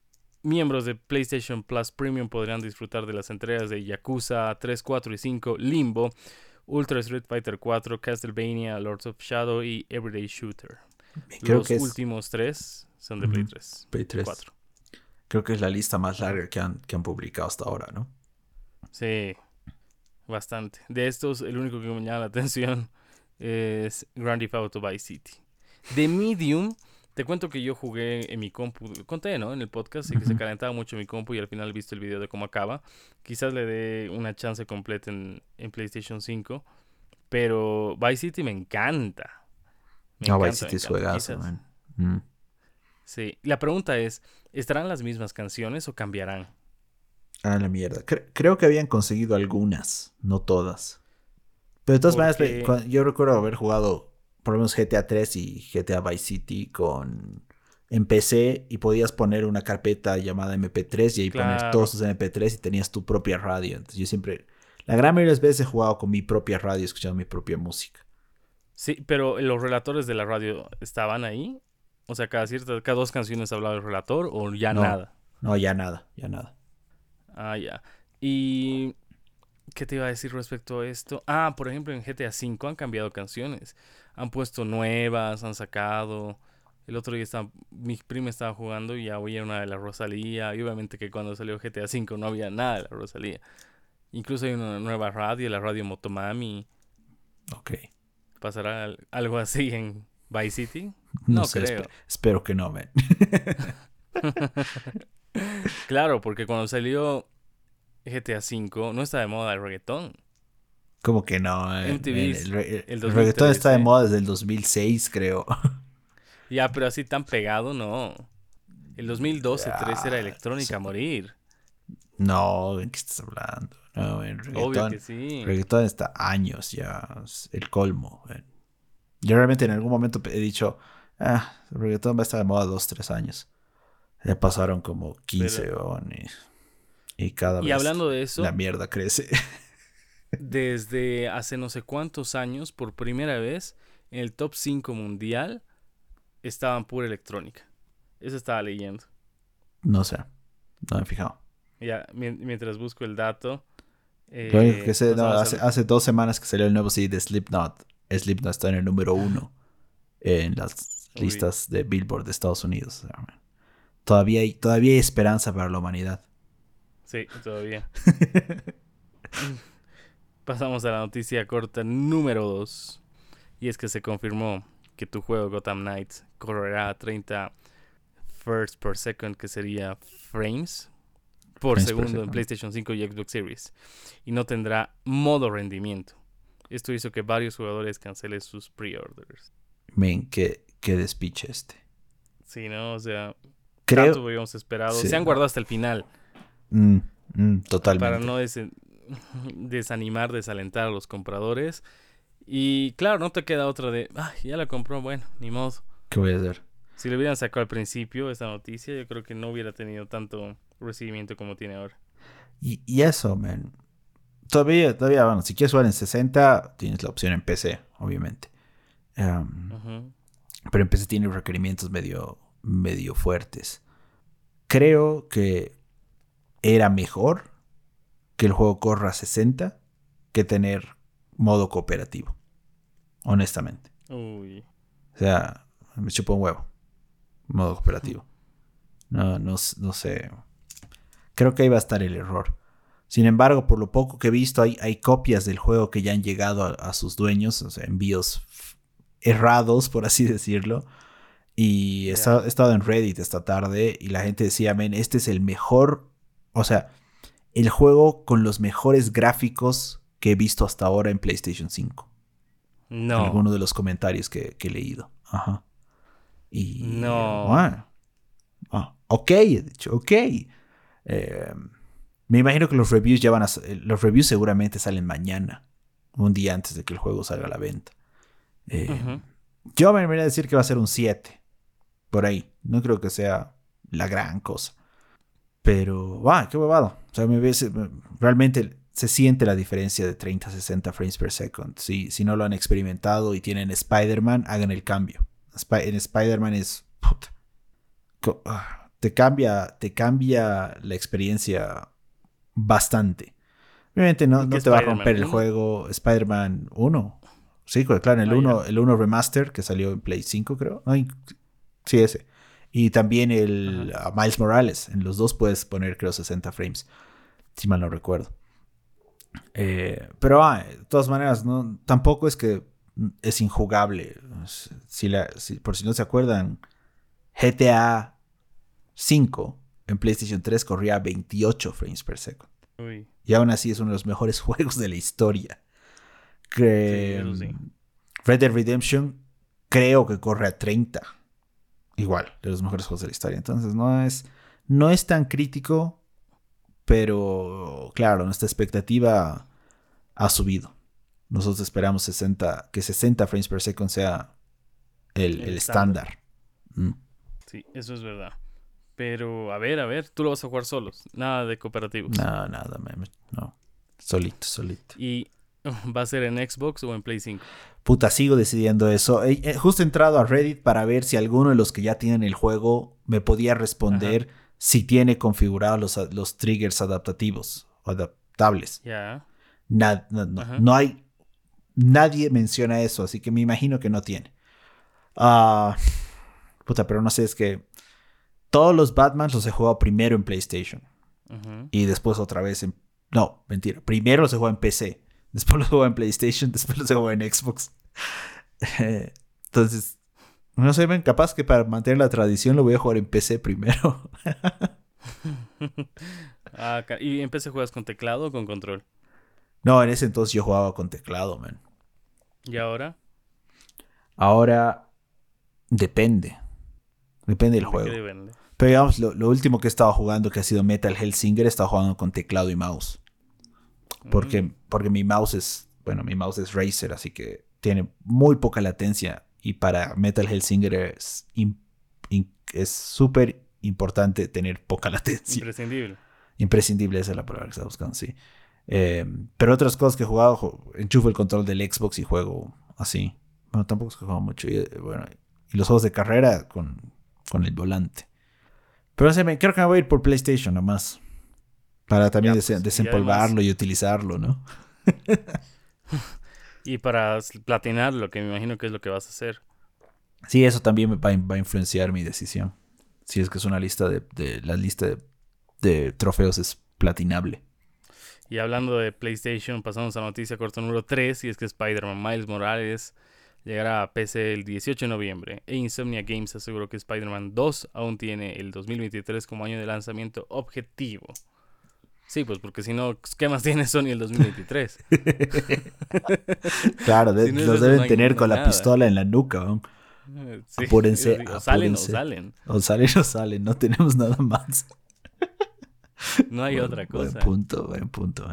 Miembros de PlayStation Plus Premium podrán disfrutar de las entregas de Yakuza 3, 4 y 5, Limbo, Ultra Street Fighter 4, Castlevania, Lords of Shadow y Everyday Shooter. Los últimos tres son de Play 3. Play 3. 4. Creo que es la lista más larga que han, que han publicado hasta ahora, ¿no? Sí, bastante. De estos, el único que me llama la atención es Grand Theft Auto Vice City. The Medium te cuento que yo jugué en mi compu, conté, ¿no? En el podcast y que se calentaba mucho mi compu y al final he visto el video de cómo acaba. Quizás le dé una chance completa en, PlayStation 5, pero Vice City me encanta. no, Vice City es juegazo, man. Mm. Sí, la pregunta es, ¿estarán las mismas canciones o cambiarán? Ah, la mierda. creo que habían conseguido algunas, no todas. Pero de todas maneras, yo recuerdo haber jugado por lo menos GTA 3 y GTA Vice City con en PC y podías poner una carpeta llamada MP3 y ahí poner todos tus MP3 y tenías tu propia radio. Entonces yo siempre, la gran mayoría de las veces he jugado con mi propia radio, escuchando mi propia música. Sí, pero los relatores de la radio estaban ahí. O sea, cada cierta, cada dos canciones hablaba el relator o ya nada. No, ya nada, ya nada. Ah, ya. Y ¿qué te iba a decir respecto a esto? Ah, por ejemplo, en GTA V han cambiado canciones han puesto nuevas, han sacado. El otro día estaba, mi prima estaba jugando y ya oía una de la Rosalía. Y obviamente que cuando salió GTA V no había nada de la Rosalía. Incluso hay una nueva radio, la radio Motomami. Ok. ¿Pasará algo así en Vice City? No, creo. espero que no, man. claro, porque cuando salió GTA V no estaba de moda el reggaetón. Como que no. Eh, el, reggaetón está de moda desde el 2006, creo. Ya, pero así tan pegado, no. El 2012, 13 era electrónica a morir. No, ¿en qué estás hablando? No, el reggaetón, Obvio que sí. reggaetón está años ya, el colmo. Yo realmente en algún momento he dicho, Ah, el reggaetón va a estar de moda dos, tres años. Ya pasaron como 15 y, y, cada y hablando de eso, la mierda crece. desde hace no sé cuántos años, por primera vez, en el top 5 mundial, estaban pura electrónica. Eso estaba leyendo. No sé, no me he fijado. Ya, mientras busco el dato. Eh, hace, dos semanas que salió el nuevo CD de Slipknot. Slipknot está en el número uno en las listas de Billboard de Estados Unidos. Todavía hay, todavía hay esperanza para la humanidad. Sí, todavía. Pasamos a la noticia corta número 2. Y es que se confirmó que tu juego Gotham Knights correrá a 30 first per second, que sería frames por segundo en PlayStation 5 y Xbox Series. Y no tendrá modo rendimiento. Esto hizo que varios jugadores cancelen sus pre-orders. Men, qué, qué despiche este. Sí, ¿no? O sea, Creo... tanto habíamos esperado. Se han guardado hasta el final. Mm, mm, totalmente. Para no desanimar, desalentar a los compradores. Y claro, no te queda otra de, ay, ya la compró, bueno, ni modo. ¿Qué voy a hacer? Si le hubieran sacado al principio esta noticia, yo creo que no hubiera tenido tanto recibimiento como tiene ahora. Y, eso, man. Todavía, todavía, bueno, si quieres jugar en 60, tienes la opción en PC, obviamente. Pero en PC tiene requerimientos medio, medio fuertes. Creo que era mejor que el juego corra a 60 que tener modo cooperativo. Honestamente. Uy. O sea, me chupo un huevo. Modo cooperativo. No, no, no sé. Creo que ahí va a estar el error. Sin embargo, por lo poco que he visto, hay, hay copias del juego que ya han llegado a, sus dueños, o sea, envíos errados, por así decirlo. Y he, estado, en Reddit esta tarde y la gente decía, men, este es el mejor, o sea, el juego con los mejores gráficos que he visto hasta ahora en PlayStation 5. No. En alguno de los comentarios que, he leído. Ajá. Y. No. Ah, ok, he dicho, ok. Eh, me imagino que los reviews ya van a. Los reviews seguramente salen mañana. Un día antes de que el juego salga a la venta. Eh, yo me voy a decir que va a ser un 7. Por ahí. No creo que sea la gran cosa. Pero, ¡ah! ¡Qué huevado! O sea, me ves, realmente se siente la diferencia de 30 a 60 frames per second. Si, si no lo han experimentado y tienen Spider-Man, hagan el cambio. en Spider-Man es. Ah, te cambia, te cambia la experiencia bastante. Obviamente no, no te va a romper el juego Spider-Man 1. Sí, claro, en el 1 ah, el 1 Remaster que salió en Play 5, creo. sí, ese. Y también el Miles Morales. En los dos puedes poner, creo, 60 frames. Si mal no recuerdo. Eh, pero ah, de todas maneras, no, tampoco es que es injugable. Si la, por si no se acuerdan, GTA 5 en PlayStation 3 corría a 28 frames per second. Y aún así es uno de los mejores juegos de la historia. Red Dead Redemption creo que corre a 30. Igual, de los mejores juegos de la historia. Entonces no es, no es tan crítico, pero claro, nuestra expectativa ha subido. Nosotros esperamos 60, que 60 frames per second sea el, estándar. Mm. Sí, eso es verdad. Pero, a ver, a ver, tú lo vas a jugar solos. Nada de cooperativos. No, nada, no. Solito, solito. ¿Y va a ser en Xbox o en Play 5? Puta, sigo decidiendo eso. He, justo he entrado a Reddit para ver si alguno de los que ya tienen el juego me podía responder si tiene configurados los, los triggers adaptativos o adaptables. Ya. no, hay. Nadie menciona eso, así que me imagino que no tiene. Ah, puta, pero no sé, es que todos los Batman los he jugado primero en PlayStation. Y después otra vez en... No, mentira. Primero los he jugado en PC. Después los he jugado en PlayStation. Después los he jugado en Xbox. Entonces, no sé, ven, capaz que para mantener la tradición lo voy a jugar en PC primero. ah, ¿Y en PC juegas con teclado o con control? No, en ese entonces yo jugaba con teclado, man. ¿Y ahora? Ahora depende. Depende del juego. Pero digamos, lo, último que he estado jugando, que ha sido Metal Hellsinger, he estado jugando con teclado y mouse. Porque, mm. porque mi mouse es, bueno, mi mouse es Razer, así que tiene muy poca latencia y para Metal Hellsinger es es súper importante tener poca latencia. Imprescindible. Imprescindible, esa es la palabra que estaba buscando, sí. Eh, pero otras cosas que he jugado, enchufo el control del Xbox y juego así. Bueno, tampoco es que juego mucho. Y, bueno, y los juegos de carrera con, con el volante. Pero creo que me voy a ir por PlayStation nomás. Para también pues, desempolvarlo y, utilizarlo, ¿no? y para platinar lo que me imagino que es lo que vas a hacer. Sí, eso también va, va a influenciar mi decisión. Si es que es una lista de, de la lista de, de trofeos es platinable. Y hablando de PlayStation, pasamos a noticia corto número 3, y es que Spider-Man Miles Morales llegará a PC el 18 de noviembre. E Insomnia Games aseguró que Spider-Man 2 aún tiene el 2023 como año de lanzamiento objetivo. Sí, pues porque si no, ¿qué más tiene Sony el 2023? claro, los deben tener con la pistola en la nuca. ¿no? apúrense, o salen o salen. O salen o salen, no tenemos nada más. No hay otra cosa. Buen punto, buen punto,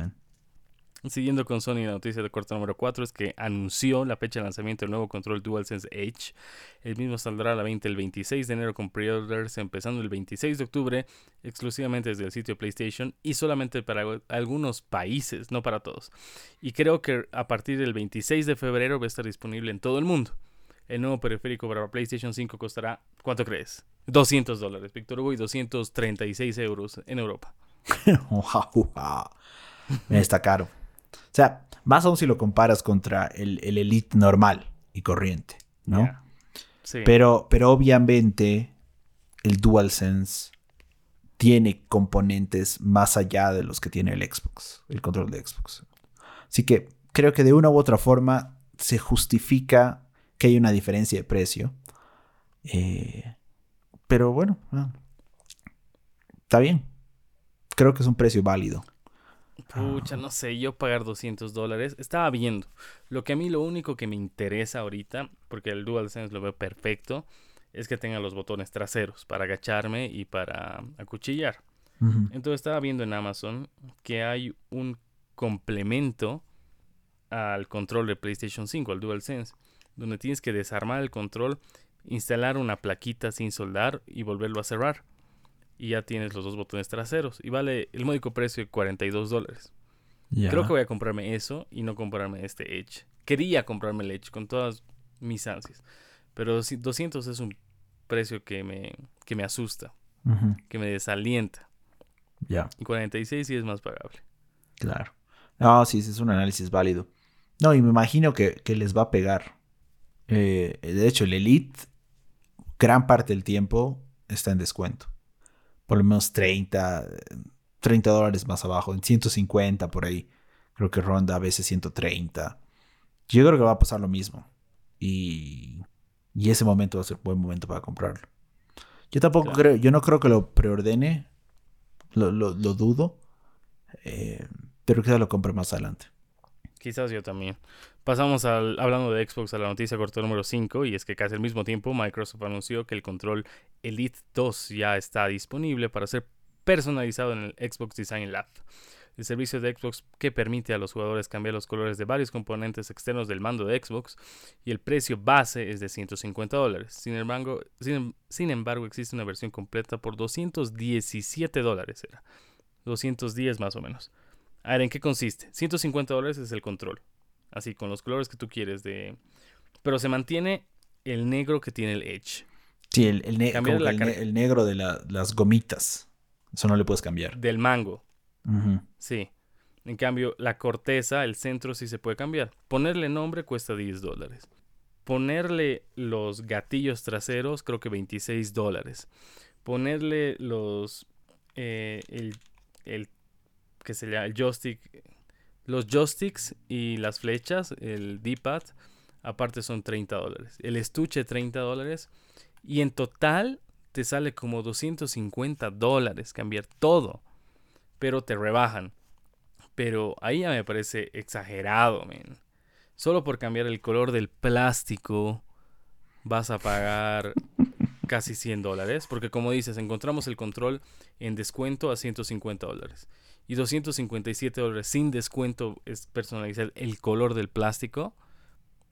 Siguiendo con Sony, la noticia de corto número 4 es que anunció la fecha de lanzamiento del nuevo control DualSense Edge. El mismo saldrá a la venta el 26 de enero con pre-orders empezando el 26 de octubre, exclusivamente desde el sitio PlayStation y solamente para algunos países, no para todos. Y creo que a partir del 26 de febrero va a estar disponible en todo el mundo. El nuevo periférico para PlayStation 5 costará, ¿cuánto crees? 200 dólares, Víctor Hugo, y 236 euros en Europa. Está caro. O sea, más aún si lo comparas contra el, Elite normal y corriente, ¿no? Sí. Pero, pero obviamente el DualSense tiene componentes más allá de los que tiene el Xbox, el control de Xbox. Así que creo que de una u otra forma se justifica que hay una diferencia de precio. Eh, pero bueno, ah, está bien. Creo que es un precio válido. Pucha, no sé, yo pagar 200 dólares. Estaba viendo. Lo que a mí lo único que me interesa ahorita, porque el DualSense lo veo perfecto, es que tenga los botones traseros para agacharme y para acuchillar. Entonces estaba viendo en Amazon que hay un complemento al control de PlayStation 5, al DualSense, donde tienes que desarmar el control, instalar una plaquita sin soldar y volverlo a cerrar y ya tienes los dos botones traseros. Y vale el módico precio de 42 dólares. Creo que voy a comprarme eso y no comprarme este Edge. Quería comprarme el Edge con todas mis ansias. Pero 200 es un precio que me, que me asusta, que me desalienta. Ya. Y 46 sí es más pagable. Claro. No, sí, es un análisis válido. No, y me imagino que, les va a pegar. Eh, de hecho, el Elite, gran parte del tiempo está en descuento por lo menos 30, 30 dólares más abajo, en 150 por ahí. Creo que ronda a veces 130. Yo creo que va a pasar lo mismo. Y, y ese momento va a ser buen momento para comprarlo. Yo tampoco creo, yo no creo que lo preordene, lo, lo, dudo, eh, pero quizás lo compre más adelante. Quizás yo también. Pasamos al, hablando de Xbox a la noticia corto número 5 y es que casi al mismo tiempo Microsoft anunció que el control Elite 2 ya está disponible para ser personalizado en el Xbox Design Lab. El servicio de Xbox que permite a los jugadores cambiar los colores de varios componentes externos del mando de Xbox y el precio base es de 150 dólares. Sin embargo, sin, embargo, existe una versión completa por 217 dólares. Era 210 más o menos. A ver, ¿en qué consiste? 150 dólares es el control así con los colores que tú quieres de pero se mantiene el negro que tiene el Edge. Sí, el, el, negro de las gomitas. Eso no le puedes cambiar. Del mango. Sí. En cambio, la corteza, el centro sí se puede cambiar. Ponerle nombre cuesta 10 dólares. Ponerle los gatillos traseros, creo que 26 dólares. Ponerle los. Eh, el, el. Que se llama? El joystick los joysticks y las flechas, el D-pad, aparte son 30 dólares. El estuche 30 dólares. Y en total te sale como 250 dólares cambiar todo. Pero te rebajan. Pero ahí ya me parece exagerado, men. Solo por cambiar el color del plástico vas a pagar casi 100 dólares. Porque como dices, encontramos el control en descuento a 150 dólares y 257 dólares sin descuento es personalizar el color del plástico,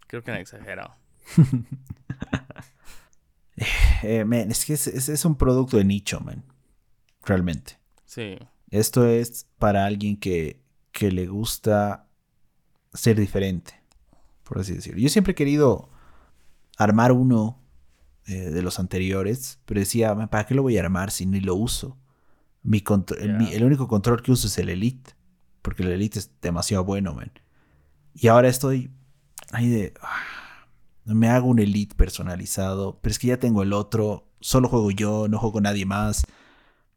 creo que han exagerado. Eh, man, es que es, es- es un producto de nicho, man. Realmente. Sí. Esto es para alguien que, que le gusta ser diferente, por así decirlo. Yo siempre he querido armar uno eh, de los anteriores, pero decía, "Man, ¿para qué lo voy a armar si ni lo uso? Mi Ya. mi- el único control que uso es el Elite, porque el Elite es demasiado bueno, man. Y ahora estoy ahí de... ah, me hago un Elite personalizado, pero es que ya tengo el otro, solo juego yo, no juego nadie más.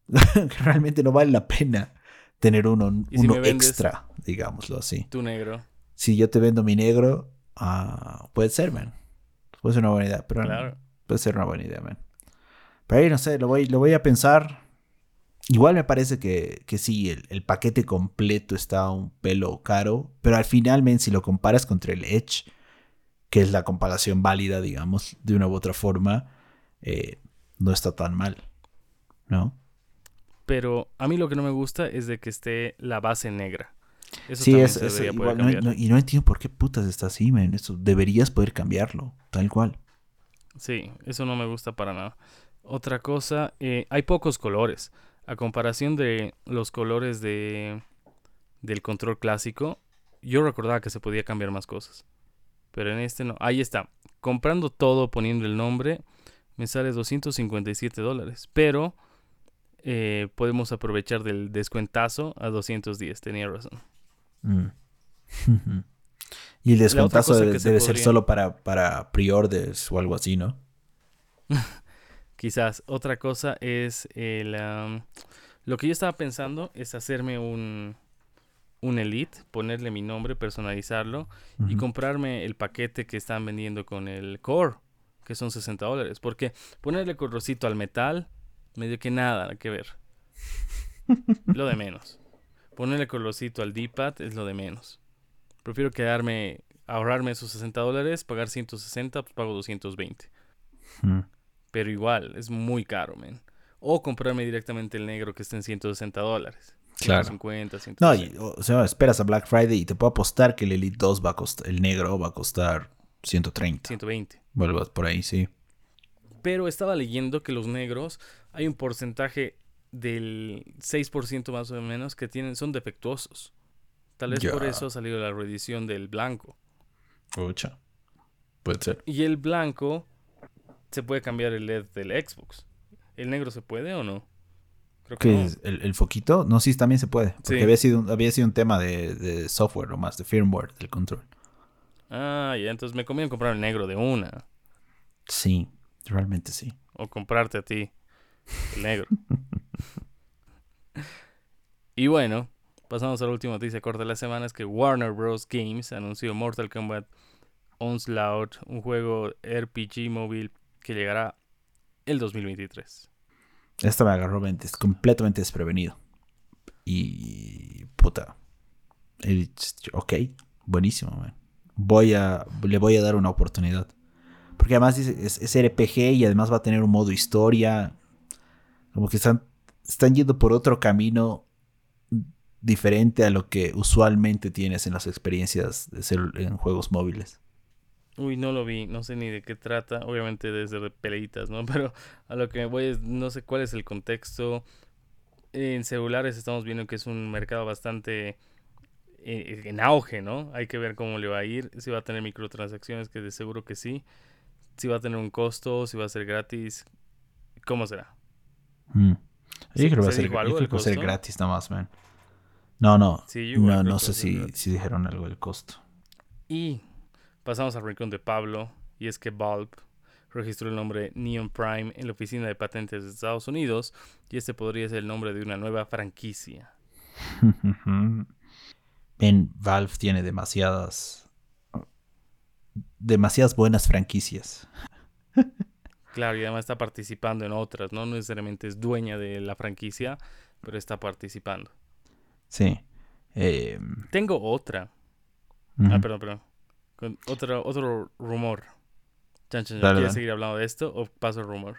realmente no vale la pena tener uno, ¿Y si uno extra, digámoslo así. Tu negro. Si yo te vendo mi negro, ah, puede ser, man. Puede ser una buena idea, pero Claro. puede ser una buena idea, man. Pero ahí no sé, lo voy, lo voy a pensar. Igual me parece que, que sí, el, el paquete completo está un pelo caro, pero al final, men, si lo comparas contra el Edge, que es la comparación válida, digamos, de una u otra forma, eh, no está tan mal, ¿no? Pero a mí lo que no me gusta es de que esté la base negra. Eso sí, también es, se es- debería igual, poder no- no- y no entiendo por qué putas está así, men. Eso deberías poder cambiarlo, tal cual. Sí, eso no me gusta para nada. Otra cosa, eh, hay pocos colores. A comparación de los colores de del control clásico, yo recordaba que se podía cambiar más cosas. Pero en este no. Ahí está. Comprando todo, poniendo el nombre, me sale 257 dólares. Pero eh, podemos aprovechar del descuentazo a 210. Tenía razón. Mm. y el cosa debe, que se debe ser solo para, para pre-orders o algo así, ¿no? Quizás otra cosa es el... lo que yo estaba pensando es hacerme un, un Elite, ponerle mi nombre, personalizarlo y comprarme el paquete que están vendiendo con el Core, que son 60 dólares. Porque ponerle colorcito al metal, medio que nada que ver. lo de menos. Ponerle colorcito al D-pad es lo de menos. Prefiero quedarme, ahorrarme esos 60 dólares, pagar 160, pues pago 220. Mm. Pero igual, es muy caro, men. O comprarme directamente el negro que está en 160 dólares. Claro. 150, No, 160. y, o sea, esperas a Black Friday y te puedo apostar que el Elite 2 va a costar, el negro va a costar 130. 120. Vuelvas por ahí, sí. Pero estaba leyendo que los negros, hay un porcentaje del 6% más o menos que tienen, son defectuosos. Tal vez por eso ha salido la reedición del blanco. Pucha. Puede ser. Y el blanco se puede cambiar el LED del Xbox. ¿El negro se puede o no? Creo que. ¿El, el foquito? No, sí, también se puede. Porque Sí. había, sido, un- había sido un tema de, de software o más, de firmware del control. Ah, ya, entonces me conviene comprar el negro de una. Sí, realmente sí. o comprarte a ti el negro. y bueno, pasamos a la última noticia corta de la semana, es que Warner Bros. Games anunció Mortal Kombat Onslaught, un juego RPG móvil que llegará el 2023. Esta me agarró completamente desprevenido. Y. Puta. Ok, buenísimo, man. Voy a. Le voy a dar una oportunidad. Porque además es, es RPG y además va a tener un modo historia. Como que están, están yendo por otro camino diferente a lo que usualmente tienes en las experiencias de en juegos móviles. Uy, no lo vi, no sé ni de qué trata, obviamente desde de peleitas, ¿no? Pero a lo que me voy es, no sé cuál es el contexto. En celulares estamos viendo que es un mercado bastante eh, en auge, ¿no? Hay que ver cómo le va a ir, si va a tener microtransacciones, que de seguro que sí, si va a tener un costo, si va a ser gratis, ¿cómo será? Mm. Yo ¿Se- creo que va a se ser, algo ser gratis nada más, man. No, no. Sí, no, no sé si, si dijeron algo del costo. Y pasamos al rincón de Pablo, y es que Valve registró el nombre Neon Prime en la oficina de patentes de Estados Unidos, y este podría ser el nombre de una nueva franquicia. en Valve tiene demasiadas demasiadas buenas franquicias. Claro, y además está participando en otras, ¿no? No necesariamente es dueña de la franquicia, pero está participando. Sí. Eh, Tengo otra. Ah, perdón, perdón. Con otro, otro rumor. Chan, chan, chan. Dale, ¿Quieres dale. seguir hablando de esto o paso el rumor?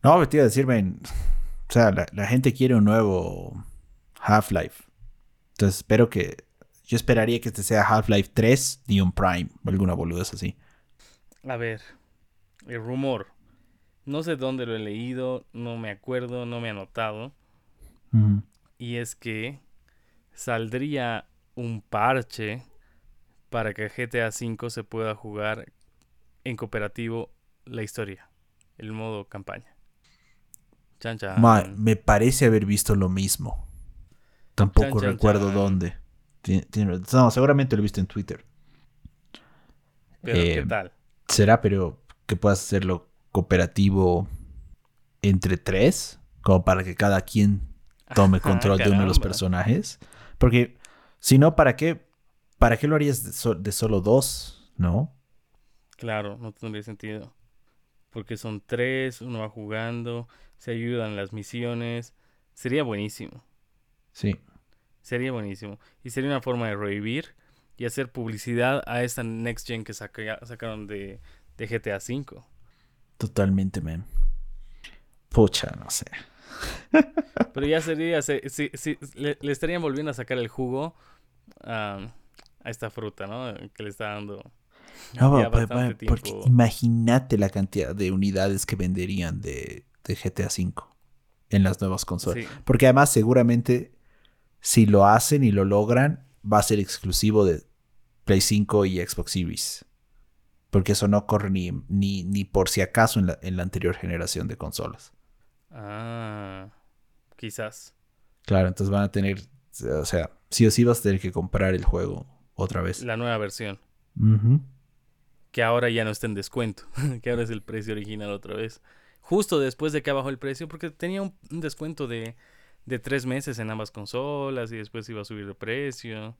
No, pero te iba a decir, o sea, la, la gente quiere un nuevo Half-Life. Entonces espero que yo esperaría que este sea Half-Life 3 Neon Prime o alguna boludez así. A ver, el rumor No sé dónde lo he leído, no me acuerdo, no me he anotado. Y es que saldría un parche para que GTA V se pueda jugar en cooperativo la historia, el modo campaña. Chan, chan. me parece haber visto lo mismo. Tampoco recuerdo dónde. No, seguramente lo he visto en Twitter. Pero, ¿qué eh, tal? ¿Será, pero que puedas hacerlo cooperativo entre tres? Como para que cada quien tome control de uno de los personajes. Porque si no, ¿para qué? ¿Para qué lo harías de, solo dos? ¿No? Claro, no tendría sentido. Porque son tres, uno va jugando, se ayudan las misiones. Sería buenísimo. Sí. Sería buenísimo. Y sería una forma de revivir y hacer publicidad a esta Next Gen que sacaron de, de GTA V. Totalmente, man. Pucha, no sé. Pero ya sería, si, le, estarían volviendo a sacar el jugo a esta fruta, ¿no? Que le está dando. No, porque imagínate la cantidad de unidades que venderían de, de GTA V en las nuevas consolas. Porque además seguramente si lo hacen y lo logran, va a ser exclusivo de Play 5 y Xbox Series. Porque eso no corre ni, ni, por si acaso en la, en la, anterior generación de consolas. Ah, quizás. Claro, entonces van a tener, o sea, sí o sí vas a tener que comprar el juego otra vez. La nueva versión. Que ahora ya no está en descuento, que ahora es el precio original otra vez. Justo después de que bajó el precio, porque tenía un descuento de de tres meses en ambas consolas y después iba a subir de precio.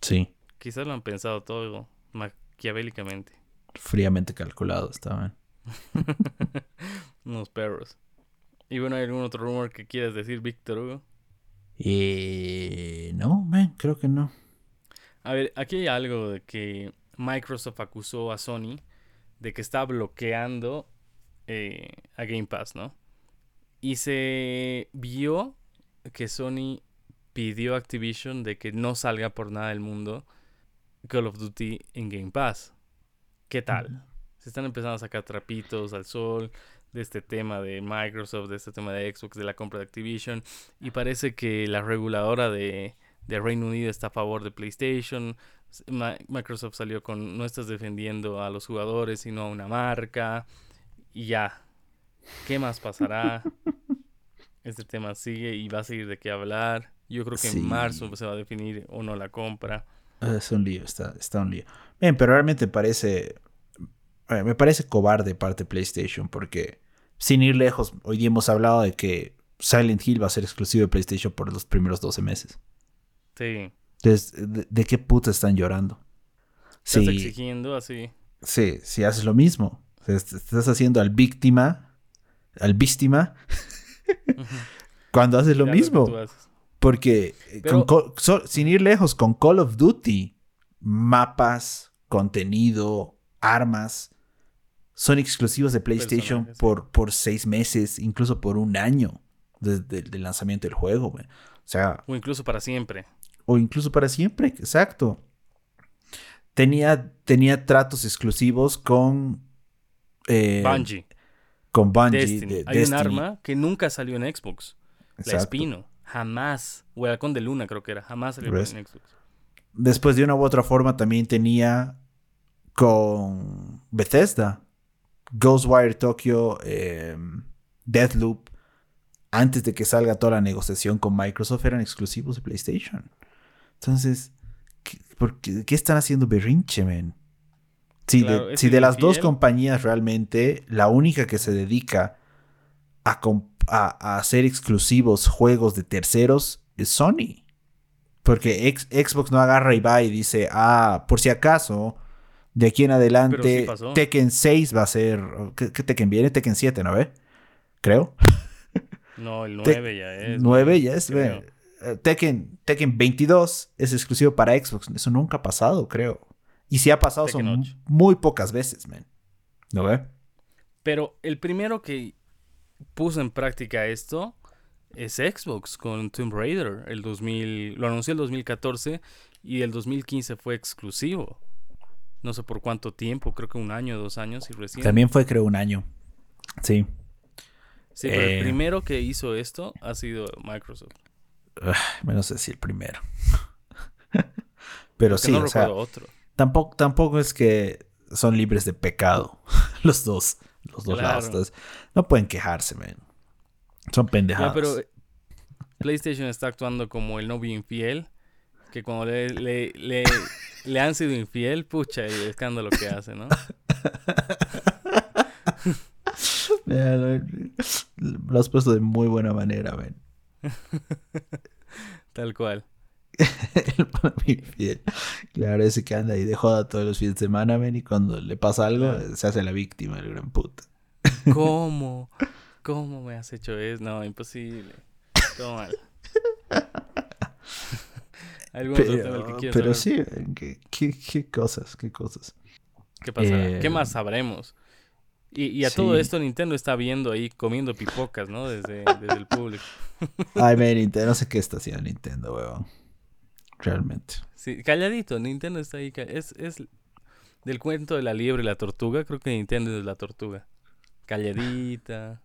Sí. Quizás lo han pensado todo maquiavélicamente. Fríamente calculado estaban. Unos perros. Y bueno, ¿hay algún otro rumor que quieras decir, Víctor Hugo? Eh, no, man, creo que no. A ver, aquí hay algo de que Microsoft acusó a Sony de que está bloqueando eh, a Game Pass, ¿no? Y se vio que Sony pidió a Activision de que no salga por nada del mundo Call of Duty en Game Pass. ¿Qué tal? Se están empezando a sacar trapitos al sol de este tema de Microsoft, de este tema de Xbox, de la compra de Activision. Y parece que la reguladora de, de Reino Unido está a favor de PlayStation. Microsoft salió con no estás defendiendo a los jugadores, sino a una marca. Y ya, ¿Qué más pasará? este tema sigue y va a seguir de qué hablar. Yo creo que en marzo se va a definir o no la compra. Ah, es un lío, está, está un lío. Bien, pero realmente parece. Eh, me parece cobarde parte de PlayStation porque, sin ir lejos, hoy día hemos hablado de que Silent Hill va a ser exclusivo de PlayStation por los primeros 12 meses. Sí. Entonces, ¿de, qué puta están llorando? Estás exigiendo así. Sí, si haces lo mismo. Estás haciendo al víctima al víctima cuando haces lo mismo. Porque eh, sin ir lejos, con Call of Duty, mapas, contenido, armas, son exclusivos de PlayStation por, por seis meses, incluso por un año desde el lanzamiento del juego. O sea. O incluso para siempre. O incluso para siempre, exacto. Tenía, tenía tratos exclusivos con. Eh, Bungie con Bungie. Hay un arma que nunca salió en Xbox. La Espino. Jamás. O el de Luna creo que era. Jamás salió en Xbox. Después de una u otra forma también tenía con Bethesda. Ghostwire Tokyo, eh, Deathloop. Antes de que salga toda la negociación con Microsoft eran exclusivos de PlayStation. Entonces, ¿qué, ¿qué están haciendo berrinche, man? Si, de, las dos compañías realmente la única que se dedica a, a, hacer exclusivos juegos de terceros es Sony. Porque Xbox no agarra y va y dice, ah, por si acaso, de aquí en adelante Tekken 6 va a ser... ¿Qué, Tekken viene? Tekken 7, ¿no ve? Creo. No, el 9 ya es. 9 ya es. Eh, Tekken, Tekken 22 es exclusivo para Xbox. Eso nunca ha pasado, creo. Y si ha pasado son muy pocas veces, man. ¿No ve? Pero el primero que puso en práctica esto es Xbox con Tomb Raider. El 2000, lo anunció el 2014 y el 2015 fue exclusivo. No sé por cuánto tiempo, creo que un año, dos años y recién. También fue creo un año. Sí. Sí, pero el Eh. primero que hizo esto ha sido Microsoft. Ugh, no sé si el primero. Pero sí, no o sea, otro. tampoco, tampoco es que son libres de pecado los dos, los dos Claro. lados. No pueden quejarse, man. Son pendejadas. Ya, pero eh, PlayStation está actuando como el novio infiel. Que cuando le, le, le, le han sido infiel, pucha, el escándalo que hace, ¿no? Lo has puesto de muy buena manera, man. Tal cual. El pana bien fiel. Claro, ese que anda ahí de joda todos los fines de semana, man, y cuando le pasa algo, Claro. se hace la víctima, el gran puta. ¿Cómo? ¿Cómo me has hecho eso? No, imposible. Todo mal. ¿Algún otro tema que Pero, pero sí, qué, qué, qué cosas, qué cosas. ¿Qué pasará? Eh, ¿Qué más sabremos? Y, y a todo esto Nintendo está viendo ahí comiendo pipocas, ¿no? Desde, desde el público. Ay, man, Nintendo, no sé qué está haciendo Nintendo, weón. Realmente. Sí, calladito, Nintendo está ahí. Es, es del cuento de la liebre y la tortuga. Creo que Nintendo es la tortuga. Calladita.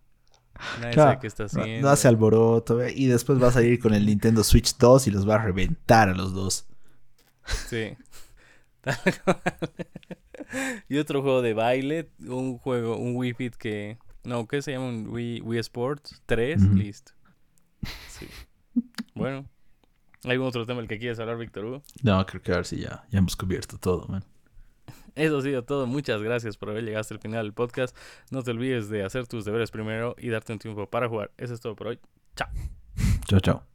Nadie Claro, sabe qué está no, haciendo. no hace alboroto, ve, y después va a salir con el Nintendo Switch 2 y los va a reventar a los dos. Sí. Y otro juego de baile, un juego, un Wii Fit que... No, ¿qué se llama? Un Wii, Wii Sports 3, Ujú. listo. Sí. Bueno. ¿Algún otro tema del que quieras hablar, Víctor Hugo? No, creo que a ver si ya, ya hemos cubierto todo, man. Eso ha sido todo. Muchas gracias por haber llegado hasta el final del podcast. No te olvides de hacer tus deberes primero y darte un tiempo para jugar. Eso es todo por hoy. Chao. Chao, chao.